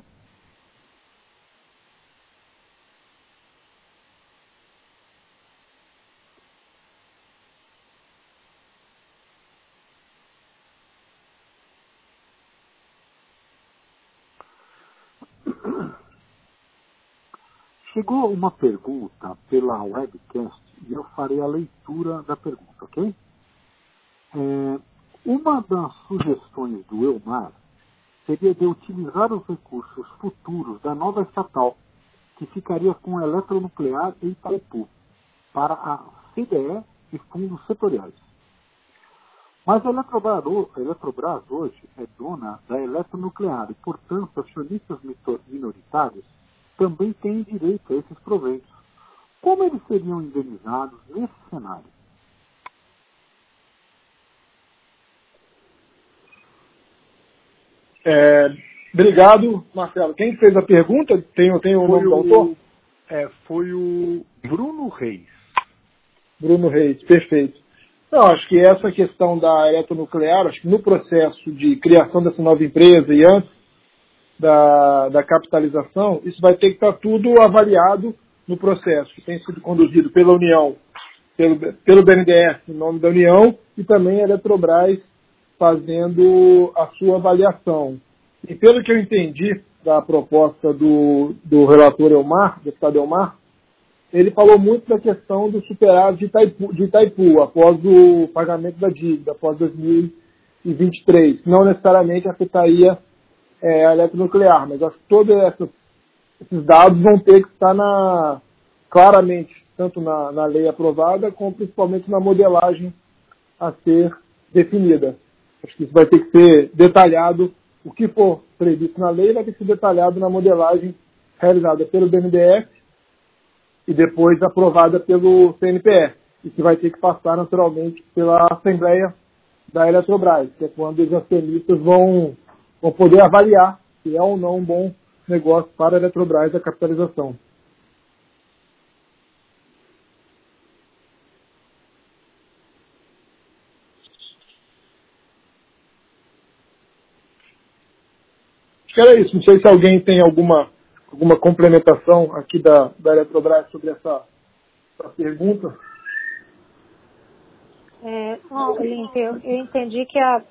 Chegou uma pergunta pela webcast e eu farei a leitura da pergunta, ok? É, uma das sugestões do Elmar seria de utilizar os recursos futuros da nova estatal, que ficaria com eletronuclear e Itaipu, para a CDE e fundos setoriais. Mas a Eletrobras, a Eletrobras hoje é dona da eletronuclear e, portanto, acionistas minoritários também têm direito a esses proventos. Como eles seriam indenizados nesse cenário? É, obrigado, Marcelo. Quem fez a pergunta? Tem, tem o nome do autor? É, foi o Bruno Reis. Bruno Reis, perfeito. Não, acho que essa questão da eletronuclear, acho que no processo de criação dessa nova empresa e antes da, da capitalização, isso vai ter que estar tudo avaliado no processo, que tem sido conduzido pela União, pelo, pelo BNDES, em nome da União, e também a Eletrobras fazendo a sua avaliação. E pelo que eu entendi da proposta do, do relator Elmar, deputado Elmar, ele falou muito da questão do superávit de Itaipu, de Itaipu após o pagamento da dívida, após 2023. Não necessariamente afetaria é, a eletronuclear, mas acho que todos esses dados vão ter que estar na, claramente, tanto na, na lei aprovada, como principalmente na modelagem a ser definida. Acho que isso vai ter que ser detalhado. O que for previsto na lei vai ter que ser detalhado na modelagem realizada pelo BNDES e depois aprovada pelo CNPE. E que vai ter que passar naturalmente pela Assembleia da Eletrobras, que é quando os acionistas vão, vão poder avaliar se é ou não um bom negócio para a Eletrobras a capitalização. Era isso. Não sei se alguém tem alguma, alguma complementação aqui da, da Eletrobras sobre essa, essa pergunta. É, eu, eu entendi que a,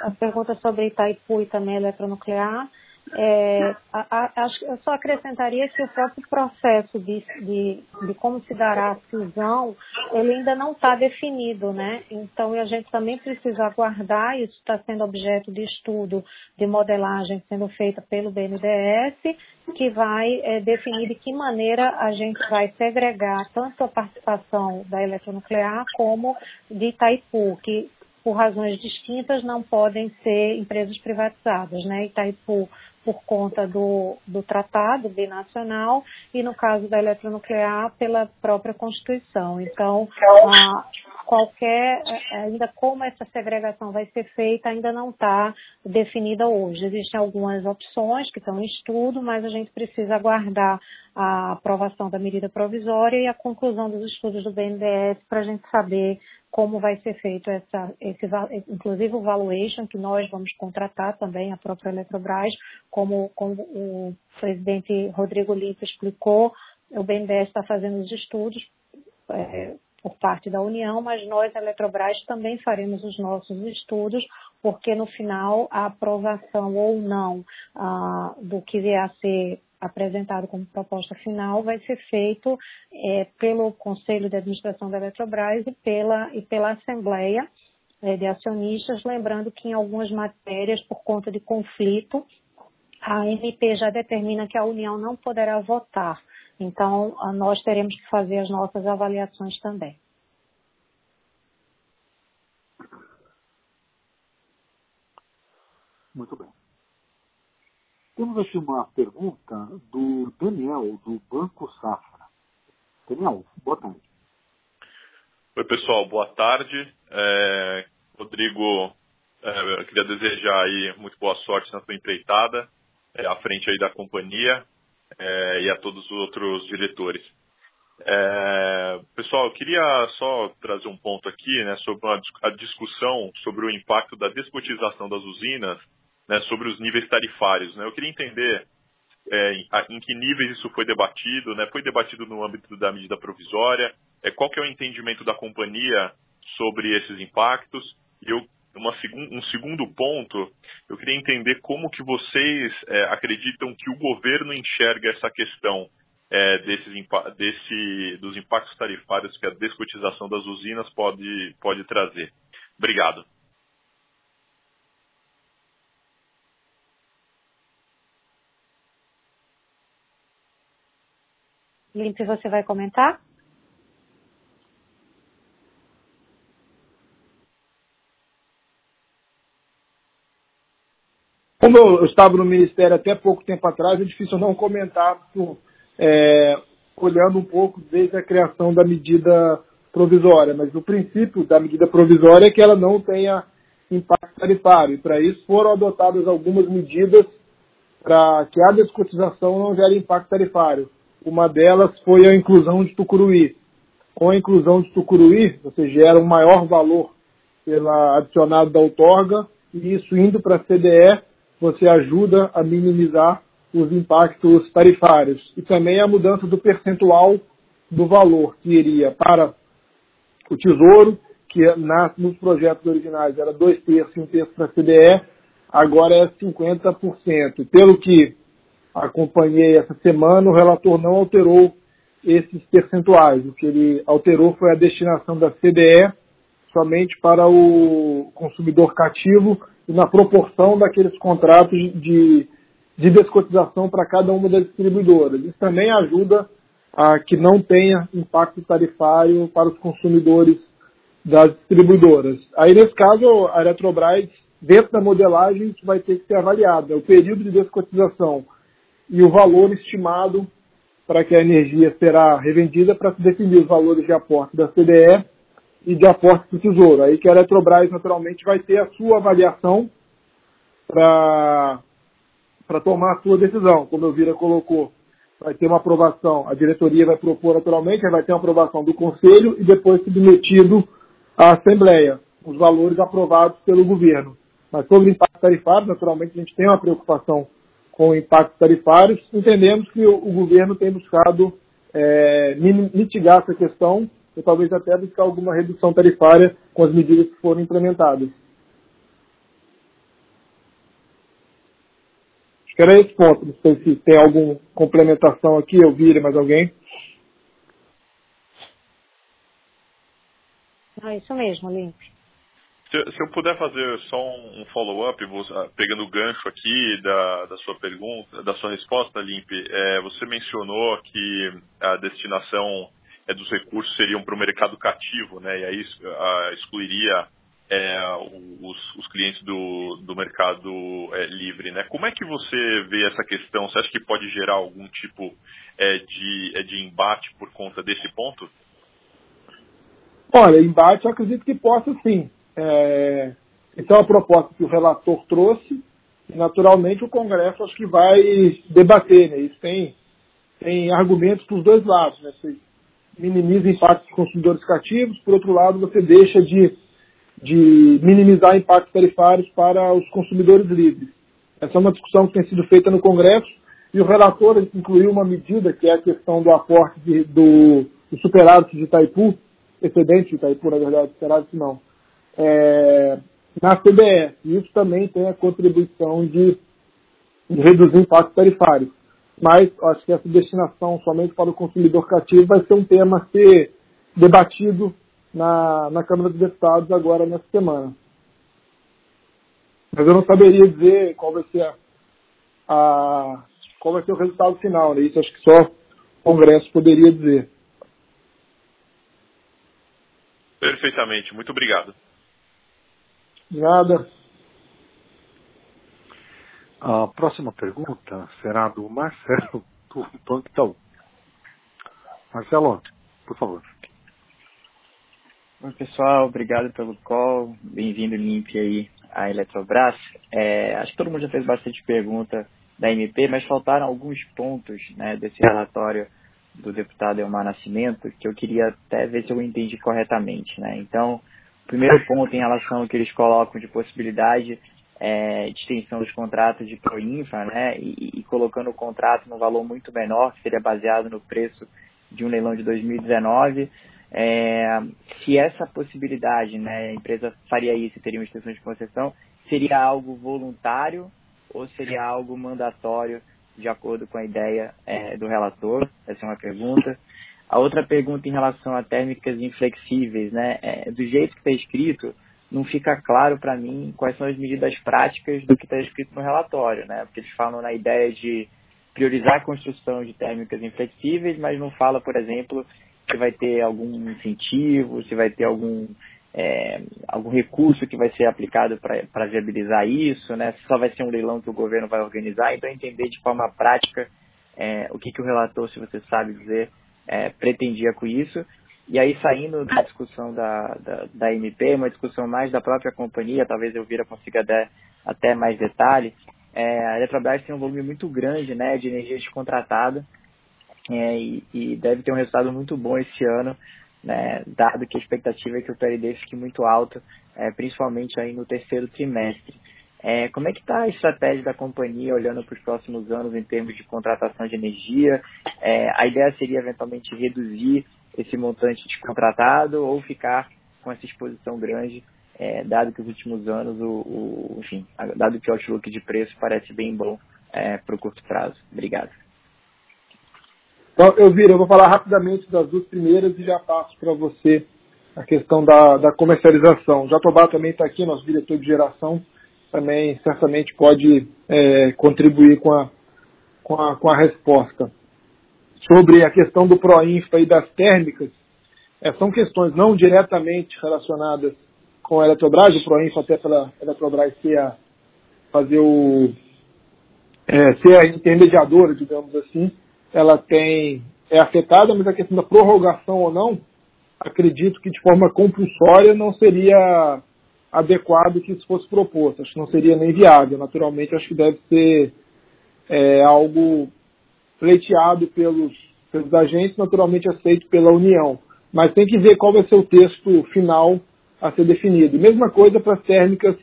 a pergunta sobre Itaipu e também eletronuclear é, a, a, eu só acrescentaria que o próprio processo de, de, de como se dará a fusão, ele ainda não está definido, né? Então, a gente também precisa aguardar, isso está sendo objeto de estudo de modelagem sendo feita pelo BNDES, que vai é, definir de que maneira a gente vai segregar tanto a participação da eletronuclear como de Itaipu, que por razões distintas não podem ser empresas privatizadas, né? Itaipu por conta do, do tratado binacional e, no caso da eletronuclear, pela própria Constituição. Então, a, qualquer, é, ainda como essa segregação vai ser feita, ainda não está definida hoje. Existem algumas opções que estão em estudo, mas a gente precisa aguardar a aprovação da medida provisória e a conclusão dos estudos do BNDES para a gente saber como vai ser feito essa, esse, inclusive o valuation, que nós vamos contratar também, a própria Eletrobras, como, como o presidente Rodrigo Lito explicou, o BNDES está fazendo os estudos é, por parte da União, mas nós, a Eletrobras, também faremos os nossos estudos, porque no final a aprovação ou não ah, do que vier a ser apresentado como proposta final vai ser feito é, pelo Conselho de Administração da Eletrobras e pela, e pela Assembleia é, de Acionistas, lembrando que em algumas matérias, por conta de conflito, a MP já determina que a União não poderá votar. Então, nós teremos que fazer as nossas avaliações também. Muito bem. Temos aqui uma pergunta do Daniel, do Banco Safra. Daniel, boa tarde. Oi, pessoal, boa tarde. É, Rodrigo, é, eu queria desejar aí muito boa sorte na sua empreitada, é, à frente aí da companhia é, e a todos os outros diretores. É, pessoal, eu queria só trazer um ponto aqui né, sobre a, discussão sobre o impacto da descotização das usinas né, sobre os níveis tarifários. Né? Eu queria entender é, em, que níveis isso foi debatido, né? foi debatido no âmbito da medida provisória, é, qual que é o entendimento da companhia sobre esses impactos. E eu, uma, um segundo ponto, eu queria entender como que vocês é, acreditam que o governo enxerga essa questão é, desses, desse, dos impactos tarifários que a descotização das usinas pode, pode trazer. Obrigado. Limpe, você vai comentar? Como eu estava no Ministério até pouco tempo atrás, é difícil não comentar, por, é, olhando um pouco desde a criação da medida provisória. Mas o princípio da medida provisória é que ela não tenha impacto tarifário. E para isso foram adotadas algumas medidas para que a descotização não gere impacto tarifário. Uma delas foi a inclusão de Tucuruí. Com a inclusão de Tucuruí, você gera um maior valor pela adicionado da outorga, e isso indo para a CDE, você ajuda a minimizar os impactos tarifários. E também a mudança do percentual do valor que iria para o Tesouro, que na, nos projetos originais era dois terços e um terço para a CDE, agora é 50%. Pelo que acompanhei essa semana, o relator não alterou esses percentuais. O que ele alterou foi a destinação da CDE somente para o consumidor cativo e na proporção daqueles contratos de, de descotização para cada uma das distribuidoras. Isso também ajuda a que não tenha impacto tarifário para os consumidores das distribuidoras. Aí, nesse caso, a Eletrobras, dentro da modelagem, vai ter que ser avaliado. É o período de descotização e o valor estimado para que a energia será revendida para se definir os valores de aporte da CDE e de aporte do Tesouro. Aí que a Eletrobras, naturalmente, vai ter a sua avaliação para tomar a sua decisão, como o Vira colocou. Vai ter uma aprovação, a diretoria vai propor naturalmente, vai ter uma aprovação do Conselho e depois submetido à Assembleia, os valores aprovados pelo governo. Mas sobre o impacto tarifário, naturalmente, a gente tem uma preocupação com impactos tarifários. Entendemos que o, o governo tem buscado é, mitigar essa questão e talvez até buscar alguma redução tarifária com as medidas que foram implementadas. Acho que era esse ponto. Não sei se tem alguma complementação aqui, eu vi mais alguém. Ah, isso mesmo, Limpe. Se, se, eu puder fazer só um, um follow-up, ah, pegando o gancho aqui da, da sua pergunta, da sua resposta, Limpe, é, você mencionou que a destinação é, dos recursos seriam para o mercado cativo, né? E aí a, excluiria é, os, os, clientes do, do mercado é, livre, né? Como é que você vê essa questão? Você acha que pode gerar algum tipo é, de, é, de embate por conta desse ponto? Olha, embate eu acredito que possa sim. É, então, a proposta que o relator trouxe, naturalmente o Congresso acho que vai debater, né? Isso tem, tem argumentos para os dois lados, né? Você minimiza impactos dos consumidores cativos, por outro lado, você deixa de, de minimizar impactos tarifários para os consumidores livres. Essa é uma discussão que tem sido feita no Congresso e o relator incluiu uma medida que é a questão do aporte de, do, do superávit de Itaipu, excedente de Itaipu, na verdade, superávit não, é, na CBE. E isso também tem a contribuição de, de reduzir impacto tarifário. Mas acho que essa destinação somente para o consumidor cativo vai ser um tema a ser debatido na, na Câmara dos Deputados agora nessa semana. Mas eu não saberia dizer qual vai ser a, a, qual vai ser o resultado final. Né? Isso acho que só o Congresso poderia dizer. Perfeitamente, muito obrigado. Nada. A próxima pergunta será do Marcelo do Banco Itaú. Marcelo, por favor. Oi, pessoal, obrigado pelo call. Bem-vindo, Limp, aí à Eletrobras. É, acho que todo mundo já fez bastante pergunta da MP, mas faltaram alguns pontos né, desse relatório do deputado Elmar Nascimento que eu queria até ver se eu entendi corretamente. Né? Então, primeiro ponto em relação ao que eles colocam de possibilidade é, de extensão dos contratos de Proinfa, né, e, e colocando o contrato num valor muito menor, que seria baseado no preço de um leilão de 2019. É, se essa possibilidade, né, a empresa faria isso e teria uma extensão de concessão, seria algo voluntário ou seria algo mandatório de acordo com a ideia é, do relator? Essa é uma pergunta. A outra pergunta em relação a térmicas inflexíveis, né, é, do jeito que está escrito, não fica claro para mim quais são as medidas práticas do que está escrito no relatório, né, porque eles falam na ideia de priorizar a construção de térmicas inflexíveis, mas não fala, por exemplo, se vai ter algum incentivo, se vai ter algum, é, algum recurso que vai ser aplicado para viabilizar isso, né? se só vai ser um leilão que o governo vai organizar. Então, entender de forma prática é, o que, que o relator, se você sabe dizer, é, pretendia com isso. E aí, saindo da discussão da, da, da MP, uma discussão mais da própria companhia, talvez eu vira consiga dar até mais detalhes, é, a Eletrobras tem um volume muito grande né, de energia descontratada é, e, e, deve ter um resultado muito bom esse ano, né, dado que a expectativa é que o PLD fique muito alto, é, principalmente aí no terceiro trimestre. É, como é que está a estratégia da companhia olhando para os próximos anos em termos de contratação de energia? É, a ideia seria eventualmente reduzir esse montante descontratado ou ficar com essa exposição grande é, dado que os últimos anos, o, o, enfim, dado que o outlook de preço parece bem bom é, para o curto prazo. Obrigado. Então, viro, eu vou falar rapidamente das duas primeiras e já passo para você a questão da, da comercialização. O Jatobá também está aqui, nosso diretor de geração, também certamente pode é, contribuir com a, com, a, com a resposta. Sobre a questão do Proinfa e das térmicas, é, são questões não diretamente relacionadas com a Eletrobras, o Proinfo até pela Eletrobras ser a, fazer o é, ser a intermediadora, digamos assim, ela tem é afetada, mas a questão da prorrogação ou não, acredito que de forma compulsória não seria adequado que isso fosse proposto. Acho que não seria nem viável. Naturalmente, acho que deve ser é, algo pleiteado pelos, pelos agentes, naturalmente aceito pela União. Mas tem que ver qual vai ser o texto final a ser definido. Mesma coisa para as térmicas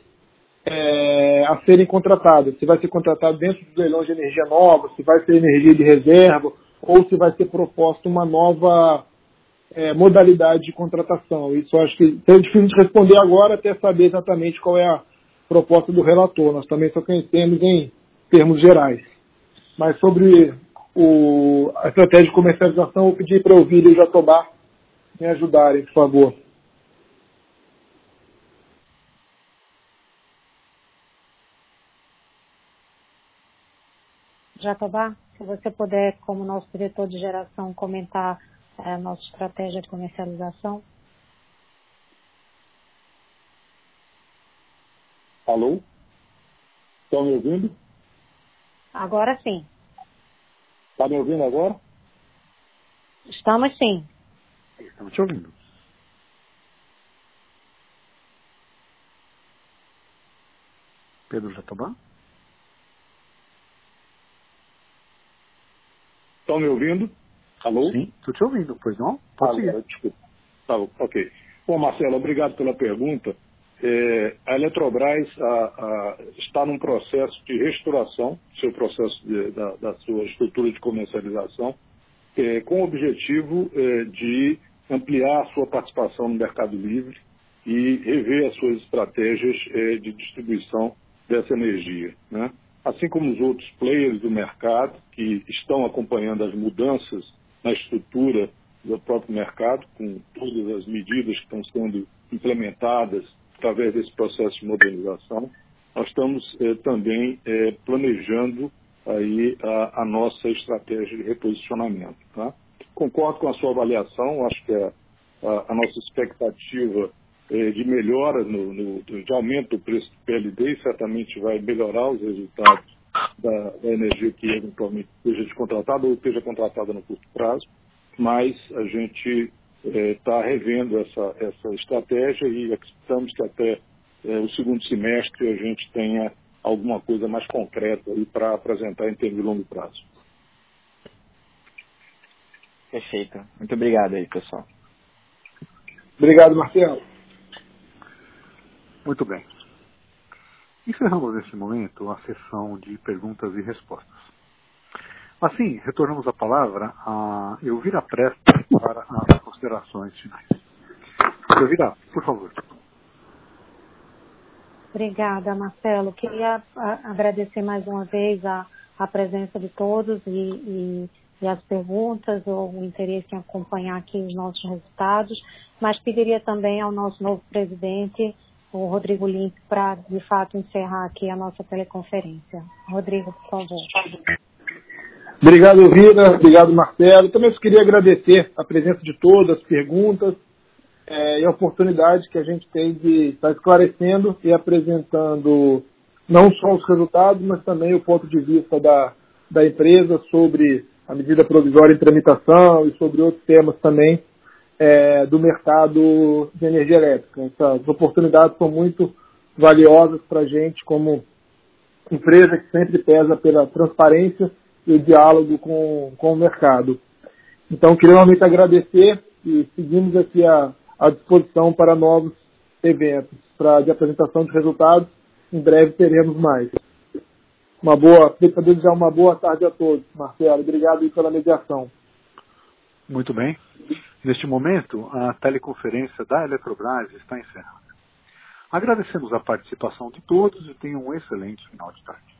é, a serem contratadas. Se vai ser contratado dentro do leilão de energia nova, se vai ser energia de reserva, ou se vai ser proposta uma nova é, modalidade de contratação. Isso acho que é difícil de responder agora até saber exatamente qual é a proposta do relator. Nós também só conhecemos em termos gerais. Mas sobre o, a estratégia de comercialização, eu pedi para ouvir e Jatobá me ajudarem, por favor. Jatobá, se você puder, como nosso diretor de geração, comentar a nossa estratégia de comercialização. Alô? Estão me ouvindo? Agora sim. Está me ouvindo agora? Estamos sim. Estamos te ouvindo. Pedro Jatobá? Estão me ouvindo? Alô? Sim, estou te ouvindo, pois não? Pode Alô, desculpa. Tá, ok. Bom, Marcelo, obrigado pela pergunta. É, a Eletrobras a, a, está num processo de restauração, seu processo de, da, da, sua estrutura de comercialização, é, com o objetivo é, de ampliar a sua participação no mercado livre e rever as suas estratégias é, de distribuição dessa energia. Né? assim como os outros players do mercado que estão acompanhando as mudanças na estrutura do próprio mercado, com todas as medidas que estão sendo implementadas através desse processo de modernização, nós estamos eh, também eh, planejando aí a, a nossa estratégia de reposicionamento. Tá? Concordo com a sua avaliação, acho que a, a, a nossa expectativa é de melhora, no, no, de aumento do preço do PLD certamente vai melhorar os resultados da, da energia que eventualmente seja descontratada ou esteja contratada no curto prazo, mas a gente está é, revendo essa, essa estratégia e acreditamos que até é, o segundo semestre a gente tenha alguma coisa mais concreta para apresentar em termos de longo prazo. Perfeito. Muito obrigado aí, pessoal. Obrigado, Marcelo. Muito bem. Encerramos neste momento a sessão de perguntas e respostas. Assim, retornamos a palavra a Elvira Presta para as considerações finais. Elvira, por favor. Obrigada, Marcelo. Queria agradecer mais uma vez a, a presença de todos e, e, e, as perguntas, ou o interesse em acompanhar aqui os nossos resultados, mas pediria também ao nosso novo presidente, o Rodrigo Limp, para de fato encerrar aqui a nossa teleconferência. Rodrigo, por favor. Obrigado, Rita. Obrigado, Marcelo. Também queria agradecer a presença de todas, as perguntas é, e a oportunidade que a gente tem de estar esclarecendo e apresentando não só os resultados, mas também o ponto de vista da, da empresa sobre a medida provisória em tramitação e sobre outros temas também é, do mercado de energia elétrica. Essas oportunidades são muito valiosas para a gente como empresa que sempre pesa pela transparência e o diálogo com, com o mercado. Então, queria realmente agradecer e seguimos aqui a, à disposição para novos eventos para de apresentação de resultados. Em breve teremos mais. Uma boa, desejar uma boa tarde a todos, Marcelo. Obrigado pela mediação. Muito bem. Neste momento, a teleconferência da Eletrobras está encerrada. Agradecemos a participação de todos e tenham um excelente final de tarde.